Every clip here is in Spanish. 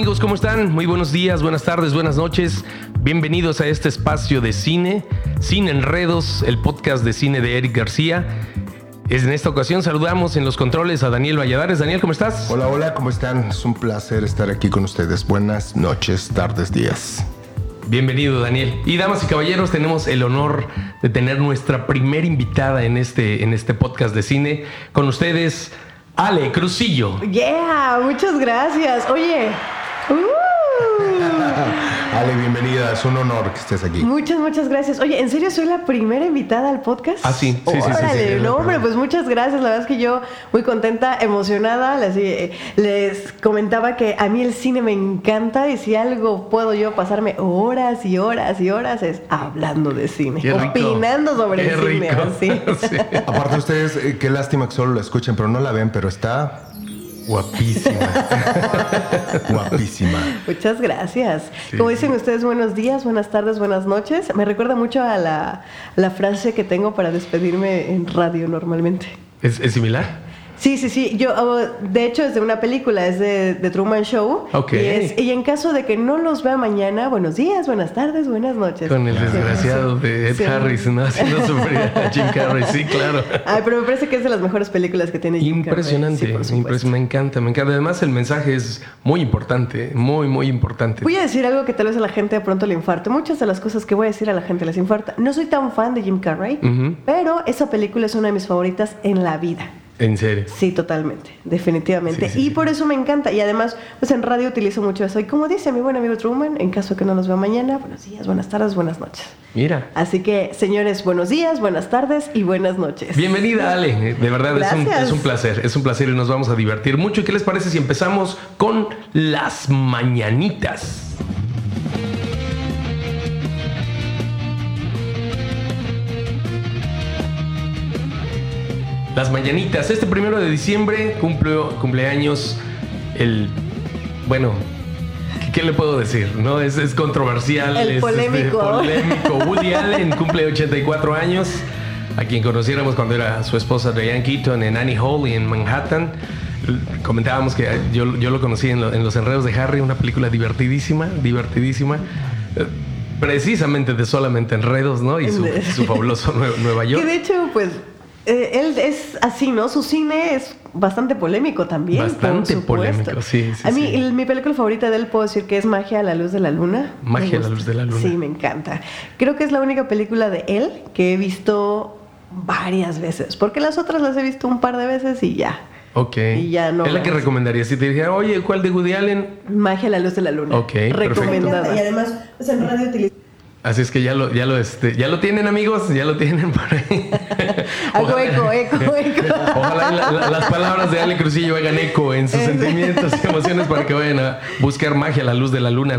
amigos? ¿Cómo están? Muy buenos días, buenas tardes, buenas noches. Bienvenidos a este espacio de cine, Sin Enredos, el podcast de cine de Eric García. En esta ocasión saludamos en los controles a Daniel Valladares. Daniel, ¿cómo estás? Hola, hola, ¿cómo están? Es un placer estar aquí con ustedes. Buenas noches, tardes, días. Bienvenido, Daniel. Y damas y caballeros, tenemos el honor de tener nuestra primera invitada en este, en este podcast de cine. Con ustedes, Ale Crucillo. Yeah, muchas gracias. Oye. Uh. Ale, bienvenida. Es un honor que estés aquí. Muchas, muchas gracias. Oye, ¿en serio soy la primera invitada al podcast? Ah, sí. Sí, sí, sí, Órale, sí, no, hombre, pues muchas gracias. La verdad es que yo muy contenta, emocionada. Les, eh, les comentaba que a mí el cine me encanta y si algo puedo yo pasarme horas y horas y horas es hablando de cine. Qué rico. opinando sobre Qué el cine. rico. Sí. Aparte ustedes, eh, qué lástima que solo lo escuchen, pero no la ven, pero está guapísima. guapísima. Muchas gracias. Como dicen ustedes, buenos días, buenas tardes, buenas noches. Me recuerda mucho a la, la frase que tengo para despedirme en radio normalmente. ¿Es, es similar? Sí, sí, sí. Yo, oh, de hecho, es de una película, es de, de Truman Show. Ok. Y, es- y en caso de que no los vea mañana, buenos días, buenas tardes, buenas noches. Con el desgraciado de Ed Sí. Harris, ¿no? Haciendo sufrir a Jim Carrey. Sí, claro. Ay, pero me parece que es de las mejores películas que tiene Jim Carrey. Impresionante, Sí, por supuesto. impres- me encanta, me encanta. Además, el mensaje es muy importante, muy, muy importante. Voy a decir algo que tal vez a la gente de pronto le infarte. Muchas de las cosas que voy a decir a la gente les infarta. No soy tan fan de Jim Carrey, pero esa película es una de mis favoritas en la vida. En serio. Sí, totalmente, definitivamente. Sí, sí, y sí. por eso me encanta. Y además, pues en radio utilizo mucho eso. Y como dice mi buen amigo Truman, en caso de que no los vea mañana, buenos días, buenas tardes, buenas noches. Mira. Así que, señores, buenos días, buenas tardes y buenas noches. Bienvenida, Ale. De verdad, es un, es un placer. Es un placer y nos vamos a divertir mucho. ¿Y qué les parece si empezamos con las mañanitas? Las mañanitas. Este primero de diciembre cumple, cumpleaños el. Bueno, ¿qué, le puedo decir? ¿No? Es, es controversial. El es, este, polémico. polémico. Woody Allen cumple 84 años. A quien conociéramos cuando era su esposa Diane Keaton en Annie Hall y en Manhattan. Comentábamos que yo, yo lo conocí en, lo- en Los Enredos de Harry, una película divertidísima, divertidísima. eh, Precisamente de solamente enredos, ¿no? Y su, su fabuloso Nue- Nueva Que York. de hecho, pues, eh, él es así, ¿no? Su cine es bastante polémico también. Bastante polémico, sí, sí, A mí, sí. el- mi película favorita de él puedo decir que es Magia a la luz de la luna. Magia a la luz de la luna. Sí, me encanta. Creo que es la única película de él que he visto varias veces, porque las otras las he visto un par de veces y ya. Ok. Y ya no es la que recomendaría. Si te dijera, oye, ¿cuál de Woody Allen? Magia a la luz de la luna. Ok, perfecto. Recomendada. Y además, pues en radio utiliza Así es que ya lo, ya lo, este, ya lo tienen, amigos, ya lo tienen por ahí. Hago eco, eco, eco. Ojalá y la- la- las palabras de Ale Cruzillo hagan eco en sus sentimientos y emociones para que vayan a buscar magia a la luz de la luna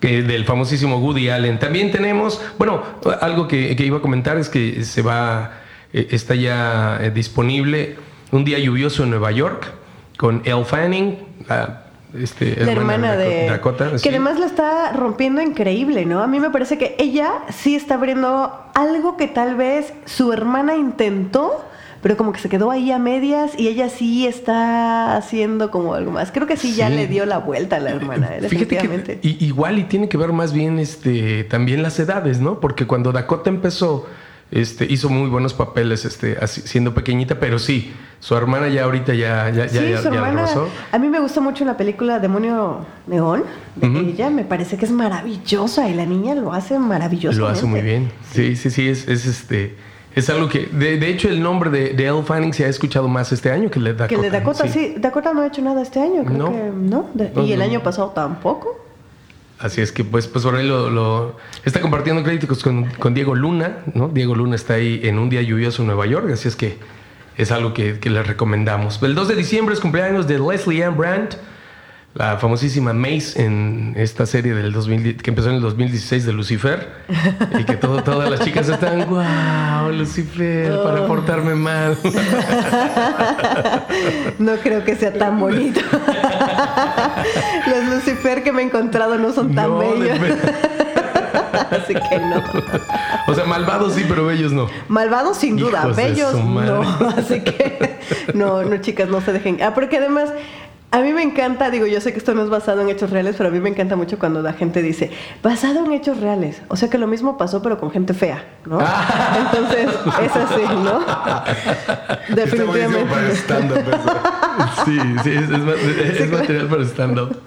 que del famosísimo Woody Allen. También tenemos, bueno, algo que, que iba a comentar es que se va, eh, está ya eh, disponible un día lluvioso en Nueva York con Elle Fanning, la, este, la hermana de Dakota. que sí. además la está rompiendo increíble, ¿no? A mí me parece que ella sí está abriendo algo que tal vez su hermana intentó, pero como que se quedó ahí a medias y ella sí está haciendo como algo más. Creo que sí, ya Sí. le dio la vuelta a la hermana, ¿eh? Fíjate definitivamente. que igual y tiene que ver más bien este también las edades, ¿no? Porque cuando Dakota empezó, este, hizo muy buenos papeles, este, así- siendo pequeñita, pero sí, su hermana ya ahorita ya, ya, ya, sí, ya- su ya hermana. A mí me gusta mucho la película Demonio Neón de Ujú. ella. Me parece que es maravillosa y la niña lo hace maravilloso. Lo hace muy bien. Sí, sí, sí, es, es este. Es algo que, de, de hecho, el nombre de, de Elle Fanning se ha escuchado más este año que el de Dakota. Que el de Dakota, sí. Dakota no ha hecho nada este año, creo No. que no. De- No, y el no, año pasado tampoco. Así es que, pues, pues por ahí lo, lo- está compartiendo créditos con, con Diego Luna, ¿no? Diego Luna está ahí en un día lluvioso en Nueva York, así es que es algo que, que les recomendamos. El 2 de diciembre es cumpleaños de Leslie Ann Brandt, la famosísima Mace en esta serie del 2000, que empezó en el 2016 de Lucifer, y que todo, todas las chicas están, wow, Lucifer, para portarme mal. No creo que sea tan bonito. Los Lucifer que me he encontrado no son tan No, bellos. Así que no. O sea, malvados sí, pero bellos no. Malvados sin duda, Hijos bellos no. Así que no, no chicas, no se dejen. Ah, porque además A mí me encanta, digo, yo sé que esto no es basado en hechos reales, pero a mí me encanta mucho cuando la gente dice, basado en hechos reales. O sea que lo mismo pasó, pero con gente fea, ¿no? Entonces, es así, ¿no? Definitivamente. para stand-up Sí, sí, es, es, es material para stand-up.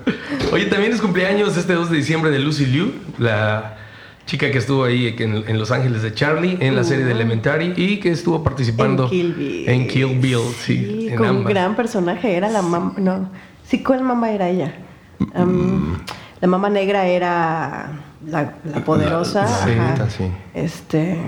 Oye, también es cumpleaños este 2 de diciembre de Lucy Liu, la chica que estuvo ahí en, Los Ángeles de Charlie, en la serie de Elementary y que estuvo participando en Kill Bill. En Kill Bill sí, con un gran personaje, era la mamá, no, sí, ¿cuál mamá era ella? Mm. La mamá negra era la, poderosa. sí. Este,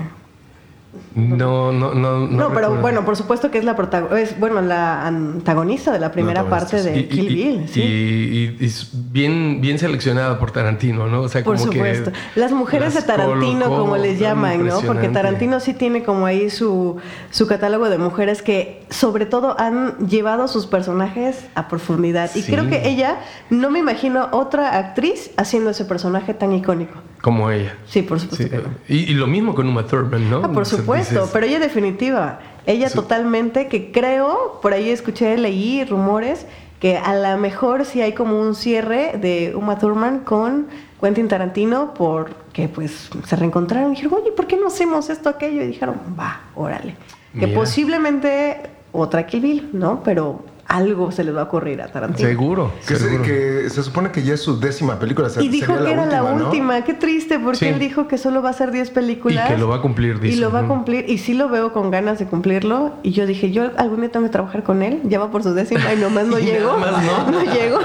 no, no, no. No, pero bueno, por supuesto que es la es bueno la antagonista de la primera parte de Kill Bill. ¿sí? Y, y, bien, bien seleccionada por Tarantino, ¿no? O sea, por supuesto. las mujeres de Tarantino, como les llaman, ¿no? Porque Tarantino sí tiene como ahí su, su catálogo de mujeres que, sobre todo, han llevado sus personajes a profundidad. Y creo que ella, no me imagino otra actriz haciendo ese personaje tan icónico. Como ella. Sí, por supuesto. Y, lo mismo con Uma Thurman, ¿no? Ah, por supuesto, pero ella definitiva. Ella totalmente, que creo, por ahí escuché, leí rumores, que a lo mejor sí hay como un cierre de Uma Thurman con Quentin Tarantino porque pues se reencontraron y dijeron, oye, ¿por qué no hacemos esto, aquello? Y dijeron, va, órale. Que posiblemente otra Kill Bill, ¿no? Pero algo se les va a ocurrir a Tarantino. Seguro. Que, Se, se, supone que ya es su décima película. y dijo que era la última. Qué triste, porque él dijo que solo va a ser 10 películas. Y que lo va a cumplir, dice. Y lo va a cumplir. Y sí lo veo con ganas de cumplirlo. Y yo dije, yo algún día tengo que trabajar con él. Ya va por su décima y nomás no llego. Más no. no llego.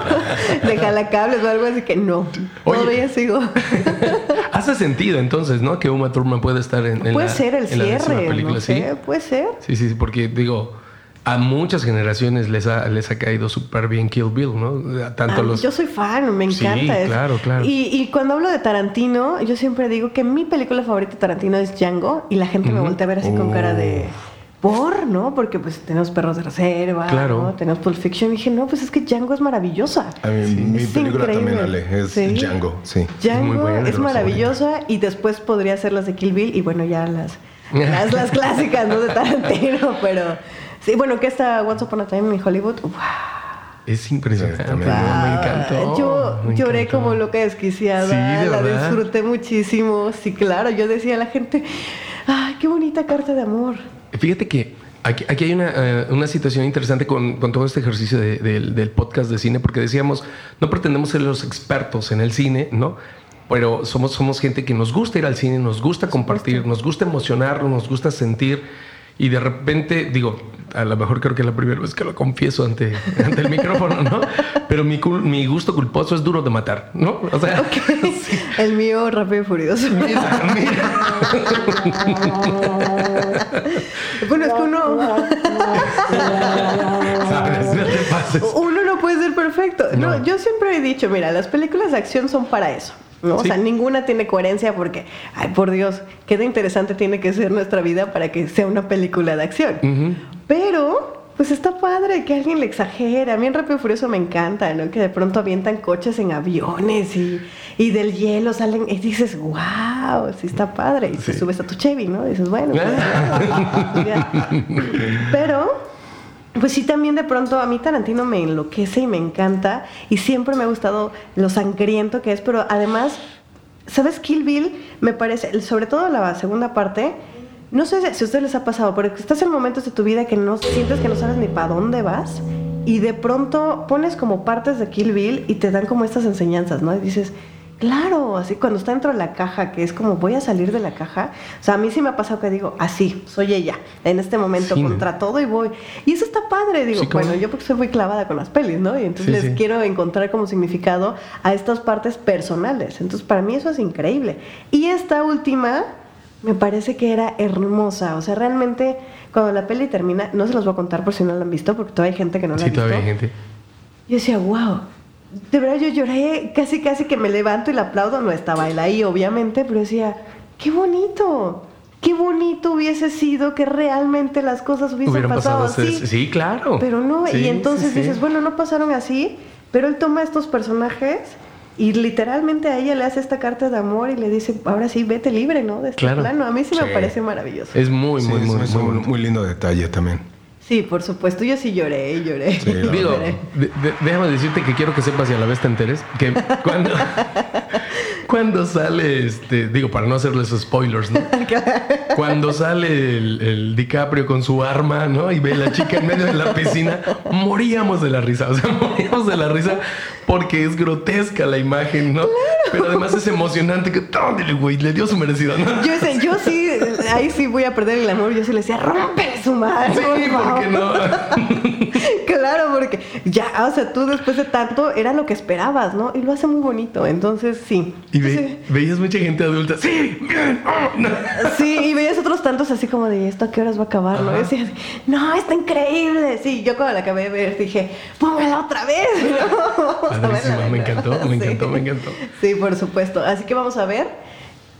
De jalacables o algo así que no. Todavía sigo. Hace sentido entonces, ¿no? Que Uma Thurman puede estar en, puede ser el cierre. película, ¿sí? Puede ser. Sí, sí, porque digo a muchas generaciones les ha, les ha caído súper bien Kill Bill, ¿no? Tanto los... Yo soy fan, me encanta. Sí, claro, claro. Y, y, cuando hablo de Tarantino, yo siempre digo que mi película favorita de Tarantino es Django y la gente me voltea a ver así con cara de... Oh. ¿Por? ¿No? Porque pues tenemos Perros de Reserva, claro. tenemos Pulp Fiction. Y dije, no, pues es que Django es maravillosa. A mí, mi película también, Ale, es Django, sí. Django es, es maravillosa y después podría ser las de Kill Bill y bueno, ya las, las, las clásicas, ¿no? De Tarantino, pero... Sí, bueno, que esta Once Upon a Time en Hollywood. Es impresionante. me encantó. Yo lloré como loca desquiciada. Sí, la disfruté muchísimo. Sí, claro. Yo decía a la gente, ¡ay, qué bonita carta de amor! Fíjate que aquí, aquí hay una, eh, una, situación interesante con, con, todo este ejercicio del podcast de cine, porque decíamos, no pretendemos ser los expertos en el cine, ¿no? Pero somos, somos gente que nos gusta ir al cine, nos gusta compartir, nos gusta emocionarnos, nos gusta sentir. Y de repente, digo, a lo mejor creo que es la primera vez que lo confieso ante, ante el micrófono, ¿no? Pero mi, mi, gusto culposo es duro de matar, ¿no? O sea, el mío rápido y furioso. Mira, bueno, es que uno. uno no puede ser perfecto. no, yo siempre he dicho, mira, las películas de acción son para eso. ¿No? O sea, ninguna tiene coherencia porque, ay, por Dios, qué interesante tiene que ser nuestra vida para que sea una película de acción. Pero, pues está padre que alguien le exagere. A mí en Rápido Furioso me encanta, ¿no? Que de pronto avientan coches en aviones y, y del hielo salen y dices, wow, sí está padre. Y te subes a tu Chevy, ¿no? Y dices, bueno, pues, Pero pues sí, también de pronto a mí Tarantino me enloquece y me encanta y siempre me ha gustado lo sangriento que es, pero además, ¿sabes? Kill Bill me parece, sobre todo la segunda parte, no sé si a ustedes les ha pasado, pero estás en momentos de tu vida que no sientes que no sabes ni para dónde vas y de pronto pones como partes de Kill Bill y te dan como estas enseñanzas, ¿no? Y dices, Claro, así cuando está dentro de la caja, que es como voy a salir de la caja. O sea, a mí sí me ha pasado que digo, así, soy ella, en este momento, contra todo y voy. Y eso está padre, digo, bueno, yo porque soy muy clavada con las pelis, ¿no? Y entonces les quiero encontrar como significado a estas partes personales. Entonces, para mí eso es increíble. Y esta última me parece que era hermosa. O sea, realmente, cuando la peli termina, no se los voy a contar por si no la han visto, porque todavía hay gente que no la ha visto. Sí, todavía hay gente. Yo decía, wow de verdad yo lloré, casi casi que me levanto y le aplaudo, no estaba él ahí obviamente, pero decía, qué bonito, qué bonito hubiese sido que realmente las cosas hubiesen pasado, así. Sí, claro. Pero no, y entonces dices, bueno, no pasaron así, pero él toma estos personajes y literalmente a ella le hace esta carta de amor y le dice, ahora sí, vete libre, ¿no? De este plano. A mí sí, me parece maravilloso. Es muy, muy, muy, muy, muy, lindo detalle también. Sí, por supuesto, yo sí lloré, lloré. Sí, no, Digo, Lloré. de- de- déjame decirte que quiero que sepas y a la vez te enteres que cuando, cuando sale, este, digo, para no hacerles spoilers, ¿no? Cuando sale el, el DiCaprio con su arma, ¿no? Y ve a la chica en medio de la piscina, moríamos de la risa, o sea, moríamos de la risa porque es grotesca la imagen, ¿no? Pero además es emocionante que, ¡ándale, güey! Le dio su merecido, ¿no? Yo, sé- yo sí, ahí sí voy a perder el amor. Yo sí le decía, rompe su madre. Sí, por ¿por qué no? Claro, porque ya, o sea, tú después de tanto era lo que esperabas, ¿no? Y lo hace muy bonito. Entonces, sí. Y ve- Sí. veías mucha gente adulta, ¡sí! bien, oh, no". Sí, y veías otros tantos así como de esto a qué horas va a acabar, ¿no? Decías, no, está increíble. Sí, yo cuando la acabé de ver dije, póngala otra vez. ¿no? Me encantó, me Sí. encantó, me encantó. Sí, por supuesto. Así que vamos a ver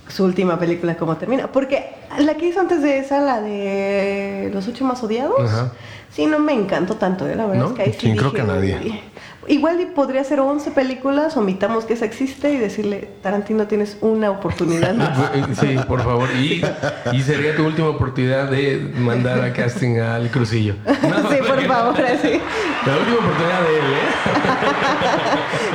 su última película cómo termina. Porque la que hizo antes de esa, la de Los ocho más odiados, Ajá. sí, no me encantó tanto, ¿eh? La verdad ¿No? es que ahí sí Sí, creo dije, que nadie. Igual podría ser 11 películas, omitamos que esa existe y decirle, Tarantino, tienes una oportunidad. Sí, por favor. Y, y sería tu última oportunidad de mandar a casting al Crucillo. No, sí, por favor, así. La última oportunidad de él, ¿eh?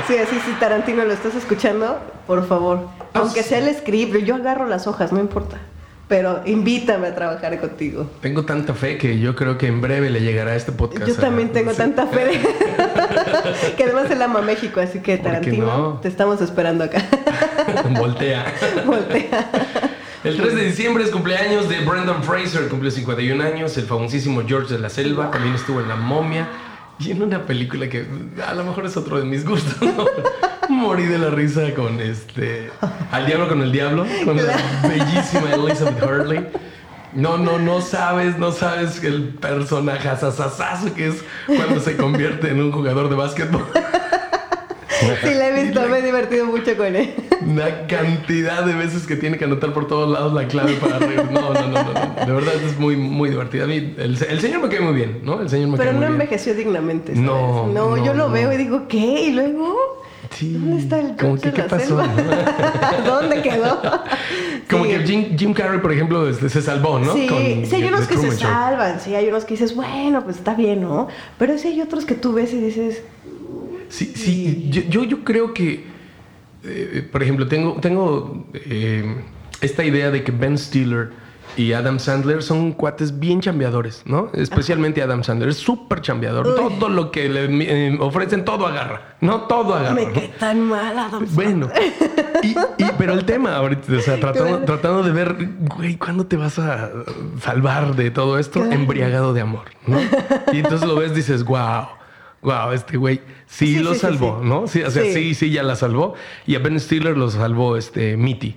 Sí, así, si Tarantino lo estás escuchando, por favor. Ah, Aunque sea el script, yo agarro las hojas, no importa. Pero invítame a trabajar contigo. Tengo tanta fe que yo creo que en breve le llegará este podcast. Yo a- también tengo sí. tanta fe de- que además él ama México, así que ¿Por qué Tarantino, no? te estamos esperando acá. Voltea. Voltea. El 3 de diciembre es cumpleaños de Brendan Fraser, cumplió 51 años. El famosísimo George de la Selva también estuvo en La Momia. Y en una película que a lo mejor es otro de mis gustos. ¿no? Morí de la risa con este. Al diablo con el diablo, con la bellísima Elizabeth Hurley. No, no, no sabes, no sabes el personaje asasasazo que es cuando se convierte en un jugador de básquetbol. Sí, la he visto, me he divertido mucho con él. Una cantidad de veces que tiene que anotar por todos lados la clave para reír. No, no, no, no. De verdad es muy, muy divertida. A mí, el, el señor me cae muy bien, ¿no? El señor me Pero cae no muy bien. envejeció dignamente. ¿sabes? No, no, no, yo lo no. veo y digo, ¿qué? Y luego, Sí. ¿dónde está el Como que, ¿qué pasó? ¿Dónde quedó? Como Sí. que Jim, Jim Carrey, por ejemplo, este, se salvó, ¿no? Sí, Con sí, hay unos que se Show. salvan, sí, hay unos que dices, bueno, pues está bien, ¿no? Pero sí hay otros que tú ves y dices, Sí, sí. Yo, yo, yo creo que, eh, por ejemplo, tengo, tengo eh, esta idea de que Ben Stiller y Adam Sandler son cuates bien chambeadores, ¿no? Especialmente Adam Sandler. Es súper chambeador. Uy. Todo lo que le eh, ofrecen, todo agarra. No, todo agarra. me ¿no? cae tan mal Adam Sandler. Bueno, y, y- pero el tema ahorita, o sea, tratando, Claro. tratando de ver, güey, ¿cuándo te vas a salvar de todo esto? Claro. Embriagado de amor, ¿no? Y entonces lo ves, dices, wow, wow, este güey sí, Sí, lo sí, salvó, sí. ¿no? Sí, o sea, sí. Sí. ya la salvó. Y a Ben Stiller lo salvó este Mitty,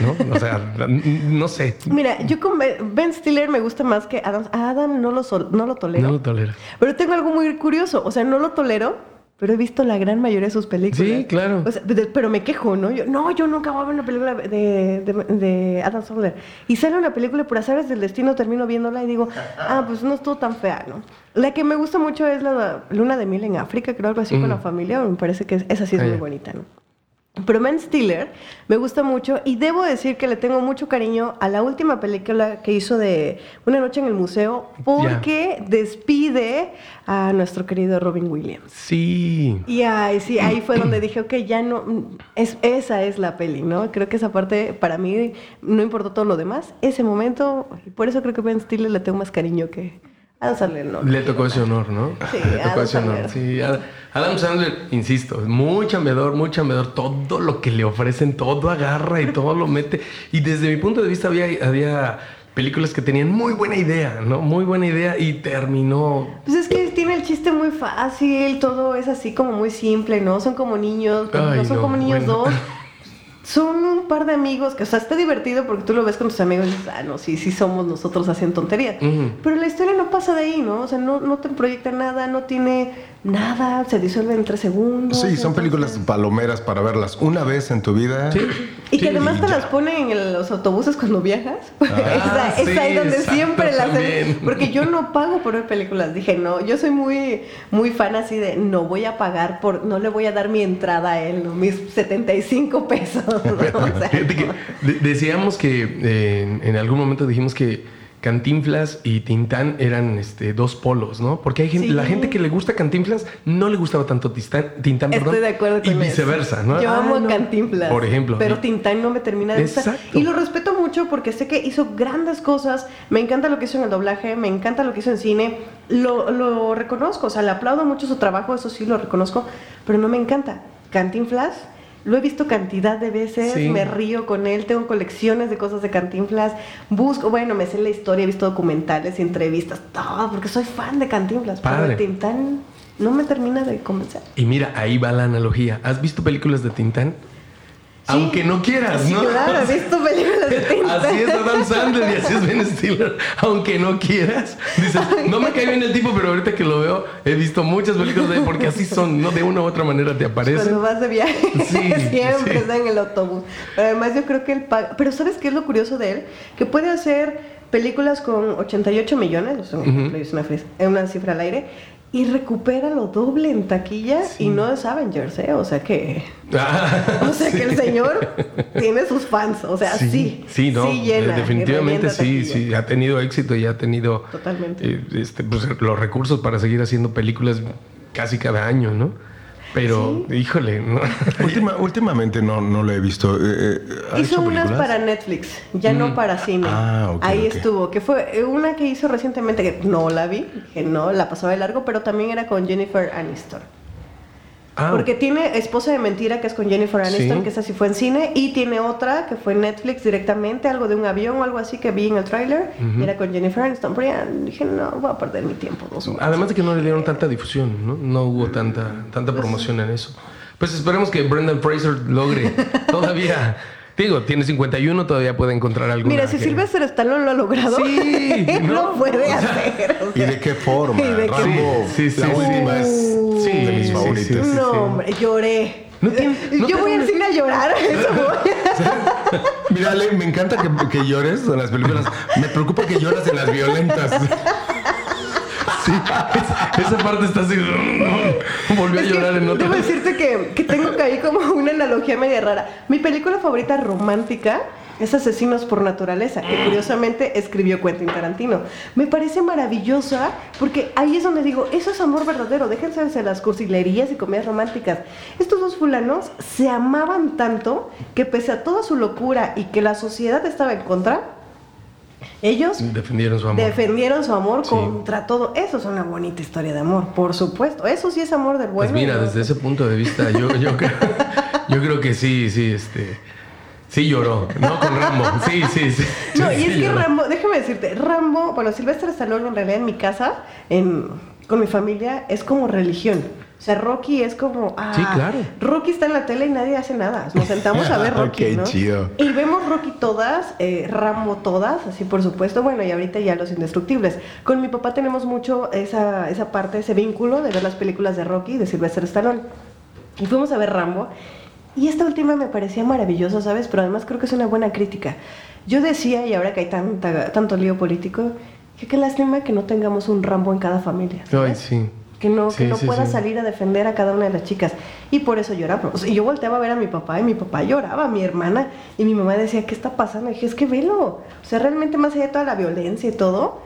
¿no? O sea, no sé. Mira, yo con Ben Stiller me gusta más que Adam. A Adam no lo, sol- no lo tolero. No lo tolera. Pero tengo algo muy curioso. O sea, no lo tolero, pero he visto la gran mayoría de sus películas. Sí, claro. O sea, de- pero me quejo, ¿no? Yo, no, yo nunca voy a ver una película de, de, de Adam Sandler. Y sale una película y por azares del destino termino viéndola y digo, ah, pues no estuvo tan fea, ¿no? La que me gusta mucho es la Luna de Miel en África, creo algo así con la familia. Me parece que es- esa sí es muy bonita, ¿no? Pero Ben Stiller me gusta mucho y debo decir que le tengo mucho cariño a la última película que hizo de Una noche en el museo porque despide a nuestro querido Robin Williams. Sí. Y ahí, sí, ahí fue donde dije, ok, ya no, es, esa es la peli, ¿no? Creo que esa parte para mí no importó todo lo demás. Ese momento, y por eso creo que Ben Stiller le tengo más cariño que Adam Sandler, ¿no? Le tocó ese honor, ¿no? Sí, Le tocó Adam ese honor. Sí, Adam Sandler, insisto, es muy chambeador, muy chambeador. Todo lo que le ofrecen, todo agarra y todo lo mete. Y desde mi punto de vista había, había películas que tenían muy buena idea, ¿no? Muy buena idea y terminó... Pues es que tiene el chiste muy fácil, todo es así como muy simple, ¿no? Son como niños, Ay, no son no, como niños bueno. dos. Son un par de amigos que, o sea, está divertido porque tú lo ves con tus amigos y dices, ah, no, sí, sí somos nosotros haciendo tonterías. Ujú. Pero la historia no pasa de ahí, ¿no? O sea, no, no te proyecta nada, no tiene nada, se disuelve en tres segundos. Sí, son entonces- películas palomeras para verlas una vez en tu vida. Sí. Y que Sí, además te ya. las ponen en los autobuses cuando viajas. Ah, es, es ahí sí, donde exacto, siempre las también. Porque yo no pago por ver películas. Dije, no, yo soy muy, muy fan así de no voy a pagar por, no le voy a dar mi entrada a él, ¿no? Mis 75 pesos. ¿no? O sea, no. decíamos que eh, en, en algún momento dijimos que, Cantinflas y Tintán eran este, dos polos, ¿no? Porque hay gente, Sí. la gente que le gusta Cantinflas no le gustaba tanto Tintán, Tintán Estoy perdón, de acuerdo y con eso. viceversa, ¿no? Yo Ah, amo no. a Cantinflas. Por ejemplo. Pero Y- Tintán no me termina de gustar. Exacto. Y lo respeto mucho porque sé que hizo grandes cosas. Me encanta lo que hizo en el doblaje, me encanta lo que hizo en cine. Lo, lo reconozco, o sea, le aplaudo mucho su trabajo, eso sí lo reconozco, pero no me encanta. Cantinflas. Lo he visto cantidad de veces, Sí. me río con él, tengo colecciones de cosas de Cantinflas, busco, bueno, me sé la historia, he visto documentales, entrevistas, todo, porque soy fan de Cantinflas, Padre. pero Tintán no me termina de convencer. Y mira, ahí va la analogía. ¿Has visto películas de Tintán? Aunque no quieras, Sí, ¿no? claro, he visto películas de Tintán. Así es Adam Sandler y así es Ben Stiller. Aunque no quieras. Dices, no me cae bien el tipo, pero ahorita que lo veo, he visto muchas películas de él porque así son, ¿no? De una u otra manera te aparecen. Cuando vas de viaje, Sí, siempre sí. está en el autobús. Pero además yo creo que él paga... Pero ¿sabes qué es lo curioso de él? Que puede hacer películas con 88 millones, o sea, es una, fris- es una cifra al aire, y recupera lo doble en taquilla y no es Avengers, ¿eh? O sea que... Ah, O sea que el señor tiene sus fans, o sea, sí. Sí, no, sí llena, definitivamente sí, sí, ha tenido éxito y ha tenido Totalmente. eh, este, pues, los recursos para seguir haciendo películas casi cada año, ¿no? Pero, híjole, ¿no? Última- últimamente no, no lo he visto. Eh, eh, ¿ha Hizo hecho unas para Netflix, ya no para cine. Ah, ok, Ahí estuvo, que fue eh, una que hizo recientemente, que no la vi, que no, la pasaba de largo, pero también era con Jennifer Aniston. Ah, Porque tiene Esposa de Mentira, que es con Jennifer Aniston, Sí. que esa sí fue en cine, y tiene otra que fue en Netflix directamente, algo de un avión o algo así que vi en el tráiler, y era con Jennifer Aniston. Pero ya dije, no, voy a perder mi tiempo. Dos horas. Además de que no le dieron tanta difusión, ¿no? No hubo tanta, tanta promoción en eso. Pues esperemos que Brendan Fraser logre todavía. Digo, tiene 51, todavía puede encontrar alguna. Mira, si que- Sylvester Stallone lo ha logrado, Sí, ¿no? lo puede O sea, hacer. o ¿Y de qué forma? ¿Y de qué- Rambo, Sí, sí, la sí, última es Sí, de mis sí, favoritas. sí, sí. No, hombre, lloré. No tiene- no Yo voy al cine a llorar, eso voy. Mira, Ale, me encanta que, que llores en las películas. Me preocupa que lloras en las violentas. Sí, esa, parte está así. Volvió a llorar en otra. Debo decirte que, que tengo que ahí como una analogía media rara. Mi película favorita romántica es Asesinos por Naturaleza, que curiosamente escribió Quentin Tarantino. Me parece maravillosa porque ahí es donde digo, eso es amor verdadero, déjense de las cursilerías y comedias románticas. Estos dos fulanos se amaban tanto que pese a toda su locura y que la sociedad estaba en contra, ellos Defendieron su amor. defendieron su amor Sí. contra todo. Eso es una bonita historia de amor, por supuesto. Eso sí es amor del Pues bueno. mira, ¿no? desde ese punto de vista, yo, yo, creo, yo creo que sí, sí, este. Sí lloró, no con Rambo. Sí, sí, sí. No, y es sí que lloró. Rambo, déjame decirte, Rambo, bueno, Silvestre Stallone en realidad en mi casa, en, con mi familia, es como religión. O sea, Rocky es como. Ah, Sí, claro. Rocky está en la tele y nadie hace nada. Nos sentamos a ver Rocky. Qué ¿no? chido. Y vemos Rocky todas, eh, Rambo todas, así por supuesto. Bueno, y ahorita ya los indestructibles. Con mi papá tenemos mucho esa, esa parte, ese vínculo de ver las películas de Rocky, de Silvestre Stallone. Y fuimos a ver Rambo. Y esta última me parecía maravillosa, ¿sabes? Pero además creo que es una buena crítica. Yo decía, y ahora que hay tanta, tanto lío político, que qué lástima que no tengamos un Rambo en cada familia. Ay, sí. Que no, Sí, que no sí, pueda sí. salir a defender a cada una de las chicas. Y por eso lloramos. Y yo volteaba a ver a mi papá y mi papá lloraba, mi hermana. Y mi mamá decía, ¿qué está pasando? Y dije, es que velo. O sea, realmente más allá de toda la violencia y todo,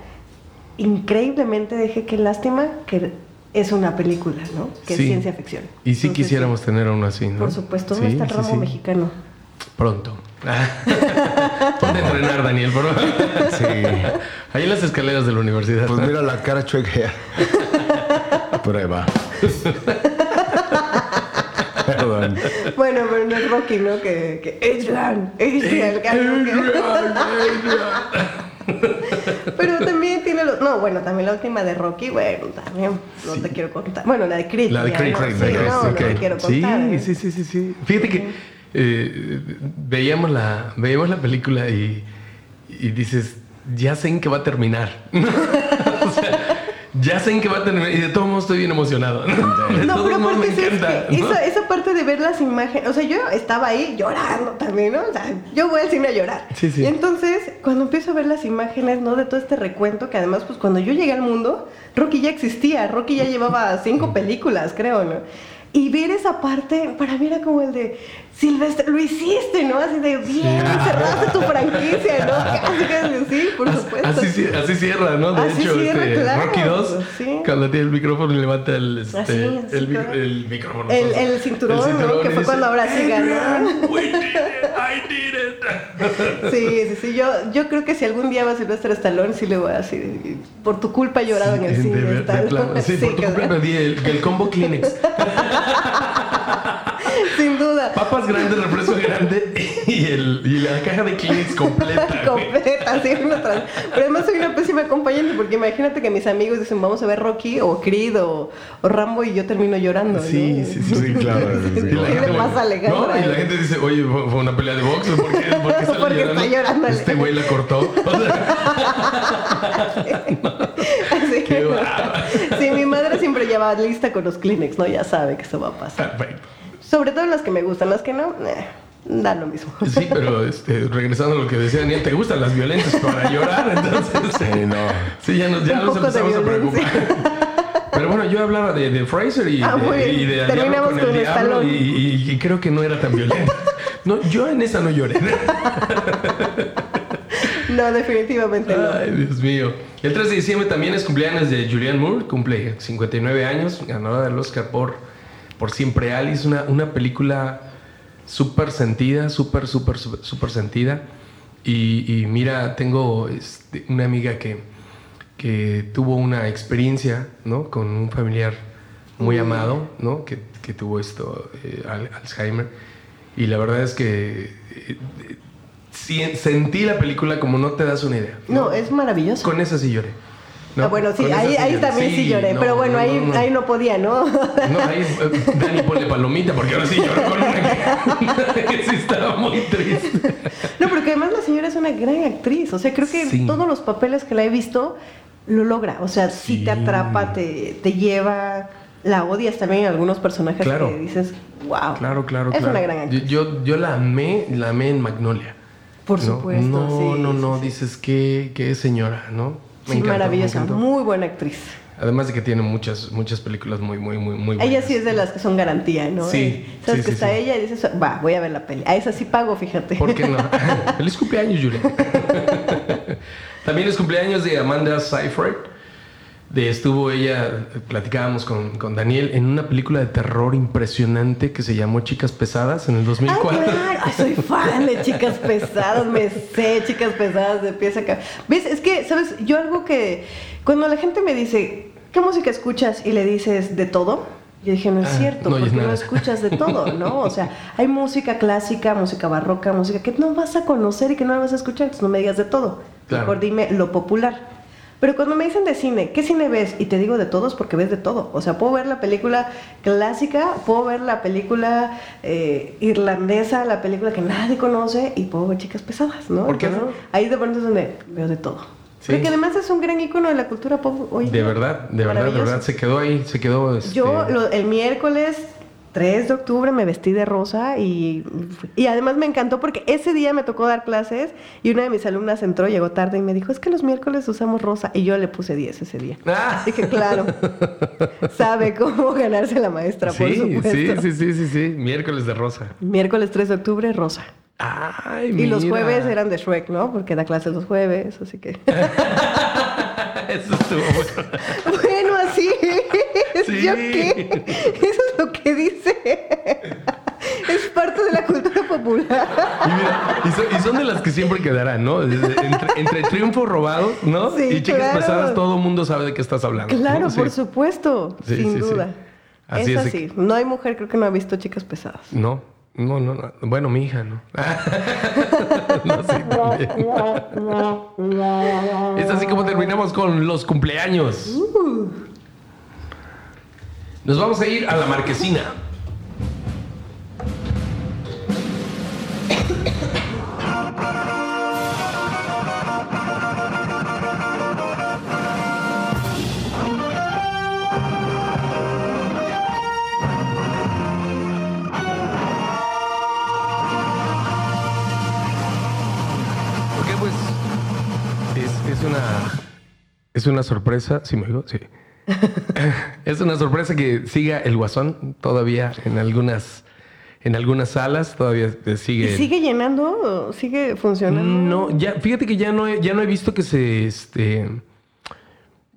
increíblemente dije, qué lástima que es una película, ¿no? Que es ciencia ficción. Y sí Entonces, quisiéramos tener uno así, ¿no? Por supuesto, Sí, ¿dónde está el ramo sí. mexicano? Pronto. Ponte a entrenar, Daniel, por favor. Sí. Ahí en las escaleras de la universidad. Pues mira la cara chueca. Prueba. Perdón. Bueno, pero no es Rocky, ¿no? Que, que Adrian, Adrian, Pero también tiene los... No, bueno, también la última de Rocky, bueno, también no te quiero contar. Bueno, la de Creed. La de Creed, ¿no? Creed, Sí, Creed, no, sí, no te quiero Sí, contar. ¿eh? sí, sí, sí, sí. Fíjate que eh, veíamos, la, veíamos la película y, y dices, ya sé en qué va a terminar. o sea, ya sé en qué va a terminar. Y de todos modos estoy bien emocionado. No, pero modos me aparte, ¿sabes encanta. qué? ¿no? esa, esa parte de ver las imágenes, o sea, yo estaba ahí llorando también, ¿no? O sea, yo voy al cine a llorar. Sí, sí. Y entonces, cuando empiezo a ver las imágenes, ¿no? De todo este recuento, que además, pues cuando yo llegué al mundo, Rocky ya existía, Rocky ya llevaba cinco películas, creo, ¿no? Y ver esa parte, para mí era como el de, Silvestre, lo hiciste, ¿no? Así de bien, cerraste tu franquicia, ¿no? Casi, casi, sí, por supuesto. Así, así cierra, ¿no? De Así hecho, cierra, este, claro, Rocky 2, sí. cuando tiene el micrófono y levanta el, este, Así, así, el, claro. el micrófono. El, el cinturón, ¿no? Que fue dice, cuando ahora sí ganó. We did it, I did it. Sí, sí, sí. Yo, yo creo que si algún día va a Silvestre Stallone, sí le voy a decir, por tu culpa he llorado en el de cine. de Stallone. plano. Sí, por tu culpa pedí el, el combo Kleenex. Sin duda. Papas grandes, refresco grande y, el, y la caja de Kleenex completa. Completa, sí, una tras- Pero además soy una pésima acompañante porque imagínate que mis amigos dicen vamos a ver Rocky o Creed o, o Rambo y yo termino llorando. ¿no? Sí, sí, sí, Sí, claro. Y sí, la ¿Qué gente, le pasa a Alejandra? No, y la gente dice, oye, fue una pelea de box, ¿por qué, por qué sale Porque está llorando. Este güey la cortó. O sea, Así Qué sí, mi madre siempre lleva lista con los Kleenex, ¿no? Ya sabe que eso va a pasar. perfecto. Sobre todo las que me gustan, las que no, eh, da lo mismo. Sí, pero este, regresando a lo que decía Daniel, ¿te gustan las violentas para llorar? Entonces, Sí, no. sí, ya nos, ya Un nos poco de empezamos a violencia. preocupar. Pero bueno, yo hablaba de, de Fraser y, Ah, de- y de Terminamos Diablo con, con el Diablo Stallone. y, y- y creo que no era tan violenta. No, yo en esa no lloré. No, definitivamente no. Ay, Dios mío. El 3 de diciembre también es cumpleaños de Julianne Moore, cumple 59 años, ganadora del Oscar por, por Siempre Alice, una, una película súper sentida, súper, súper, súper sentida. Y, y mira, tengo este, una amiga que, que tuvo una experiencia, ¿no? Con un familiar muy amado, ¿no? Que, que tuvo esto, eh, al- Alzheimer. Y la verdad es que eh, eh, sentí la película como no te das una idea. No, es maravilloso. Con esa sí lloré. ¿No? Ah, bueno, sí, Con ahí, también sí, lloré, no, pero bueno, no, ahí, ahí no podía, ¿no? No, ahí, eh, Dani, ponle palomita, porque ahora sí lloró con una que, sí estaba muy triste. No, porque además la señora es una gran actriz. O sea, creo que Sí. todos los papeles que la he visto lo logra. O sea, sí, Sí. te atrapa, te, te lleva, la odias también en algunos personajes Claro. que dices, wow. Claro, claro, Es claro. una gran actriz. Yo, yo, la amé, la amé en Magnolia. Por ¿no? supuesto. No, sí, no, sí, no, sí. dices que es señora, ¿no? Sí, me maravillosa, encantó. muy buena actriz. Además de que tiene muchas, muchas películas muy, muy, muy, muy buenas. Ella sí es de las que son garantía, ¿no? Sí, Eh, Sabes sí, que sí, está sí. ella y dices, va, voy a ver la peli. A esa sí pago, fíjate. ¿Por qué no? Feliz cumpleaños, Julia. También es cumpleaños de Amanda Seyfried. De estuvo ella, platicábamos con, con Daniel, en una película de terror impresionante que se llamó Chicas Pesadas en el Ah, 2004. claro. Ay, soy fan de chicas pesadas, me sé chicas pesadas de pies a cabeza. ¿Ves? Es que, ¿sabes? Yo algo que. Cuando la gente me dice, ¿qué música escuchas? Y le dices de todo. Yo dije, no es Ah, cierto, no porque no escuchas de todo, ¿no? O sea, hay música clásica, música barroca, música que no vas a conocer y que no vas a escuchar, entonces no me digas de todo. Claro. Mejor dime lo popular. Pero cuando me dicen de cine, ¿qué cine ves? Y te digo de todos porque ves de todo. O sea, puedo ver la película clásica, puedo ver la película eh, irlandesa, la película que nadie conoce y puedo ver chicas pesadas, ¿no? ¿Por qué Entonces, no? Ahí de pronto es donde veo de todo. Sí. Porque además es un gran icono de la cultura pop hoy. De verdad, de verdad, de verdad. Se quedó ahí, se quedó. este, Yo lo- el miércoles 3 de octubre me vestí de rosa y, y además me encantó porque ese día me tocó dar clases y una de mis alumnas entró, llegó tarde y me dijo, es que los miércoles usamos rosa y yo le puse 10 ese día. Ah. Dije, claro, sabe cómo ganarse la maestra, por Sí, supuesto. sí, sí, sí, sí, sí. Miércoles de rosa. Miércoles 3 de octubre, rosa. Ay, Y los mira. jueves eran de Shrek, ¿no? Porque da clases los jueves, así que... Eso estuvo bueno. bueno, así. Sí. ¿Yo qué? Eso es lo que dice. Es parte de la cultura popular. Y, mira, y, son, y son de las que siempre quedarán, ¿no? Entre, entre triunfos robados, ¿no? Sí, y chicas claro. pesadas, todo el mundo sabe de qué estás hablando. Claro, ¿no? Sí. por supuesto, Sí, sin duda. Así es es así. No hay mujer, creo que no ha visto chicas pesadas. No, no, no, no. Bueno, mi hija, ¿no? no, es así como terminamos con los cumpleaños. Uh. Nos vamos a ir a la marquesina. Porque pues es, una es una sorpresa, ¿sí me digo? Sí. Es una sorpresa que siga el Guasón todavía en algunas en algunas salas, todavía sigue. ¿Y sigue llenando? ¿Sigue funcionando? No, ya, fíjate que ya no he, ya no he visto que se. Este,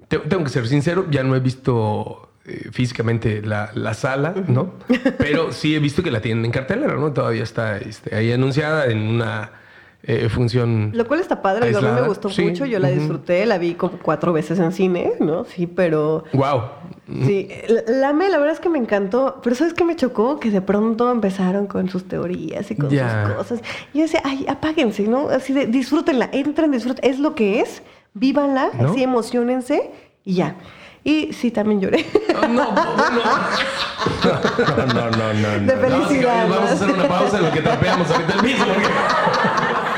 tengo que ser sincero, ya no he visto eh, físicamente la, la, sala, ¿no? Pero sí he visto que la tienen en cartelera, ¿no? Todavía está este, ahí anunciada en una eh, función. Lo cual está padre, a mí me gustó mucho, yo la disfruté, la vi como cuatro veces en cine, ¿no? Sí, pero. ¡Wow! Sí, la, me, la verdad es que me encantó, pero ¿sabes qué me chocó? Que de pronto empezaron con sus teorías y con sus cosas. Y yo decía, ay, apáguense, ¿no? Así de, disfrútenla, entren, disfruten, es lo que es, vívanla, así emocionense y ya. Y sí, también lloré. no, no, no. No, no, no. De felicidad. vamos a hacer una pausa en lo que trapeamos ahorita el mismo.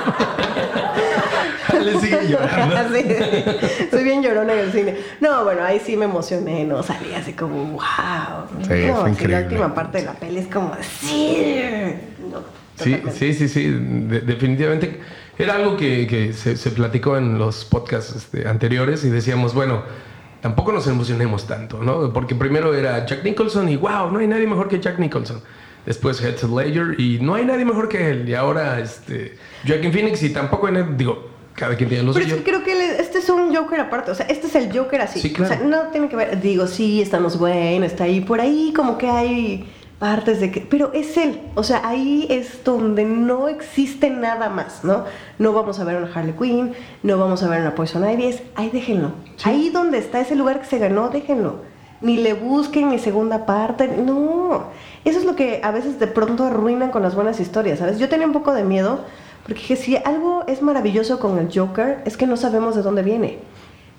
Le sigue llorando. Soy bien llorona en el cine. No, bueno, ahí sí me emocioné, ¿no? Salí así como, wow. Sí, no, fue increíble. La última parte de la peli es como, sí. sí, sí, sí, sí. definitivamente. Era algo que, que se, se, platicó en los podcasts este, anteriores y decíamos, bueno, tampoco nos emocionemos tanto, ¿no? Porque primero era Jack Nicholson y wow, no hay nadie mejor que Jack Nicholson. Después Heath Ledger y no hay nadie mejor que él. Y ahora este, Joaquin Phoenix y tampoco hay nadie, digo, cada quien tiene los Pero es que creo que este es un Joker aparte, o sea, este es el Joker así. Sí, claro. O sea, no tiene que ver, digo, sí, estamos buenos, está ahí, por ahí como que hay partes de que, pero es él, o sea, ahí es donde no existe nada más, ¿no? No vamos a ver una Harley Quinn, no vamos a ver una Poison Ivy, es, ahí déjenlo. Ahí donde está ese lugar que se ganó, déjenlo. Ni le busquen ni segunda parte, no. Eso es lo que a veces de pronto arruinan con las buenas historias, ¿sabes? Yo tenía un poco de miedo, porque si algo es maravilloso con el Joker, es que no sabemos de dónde viene.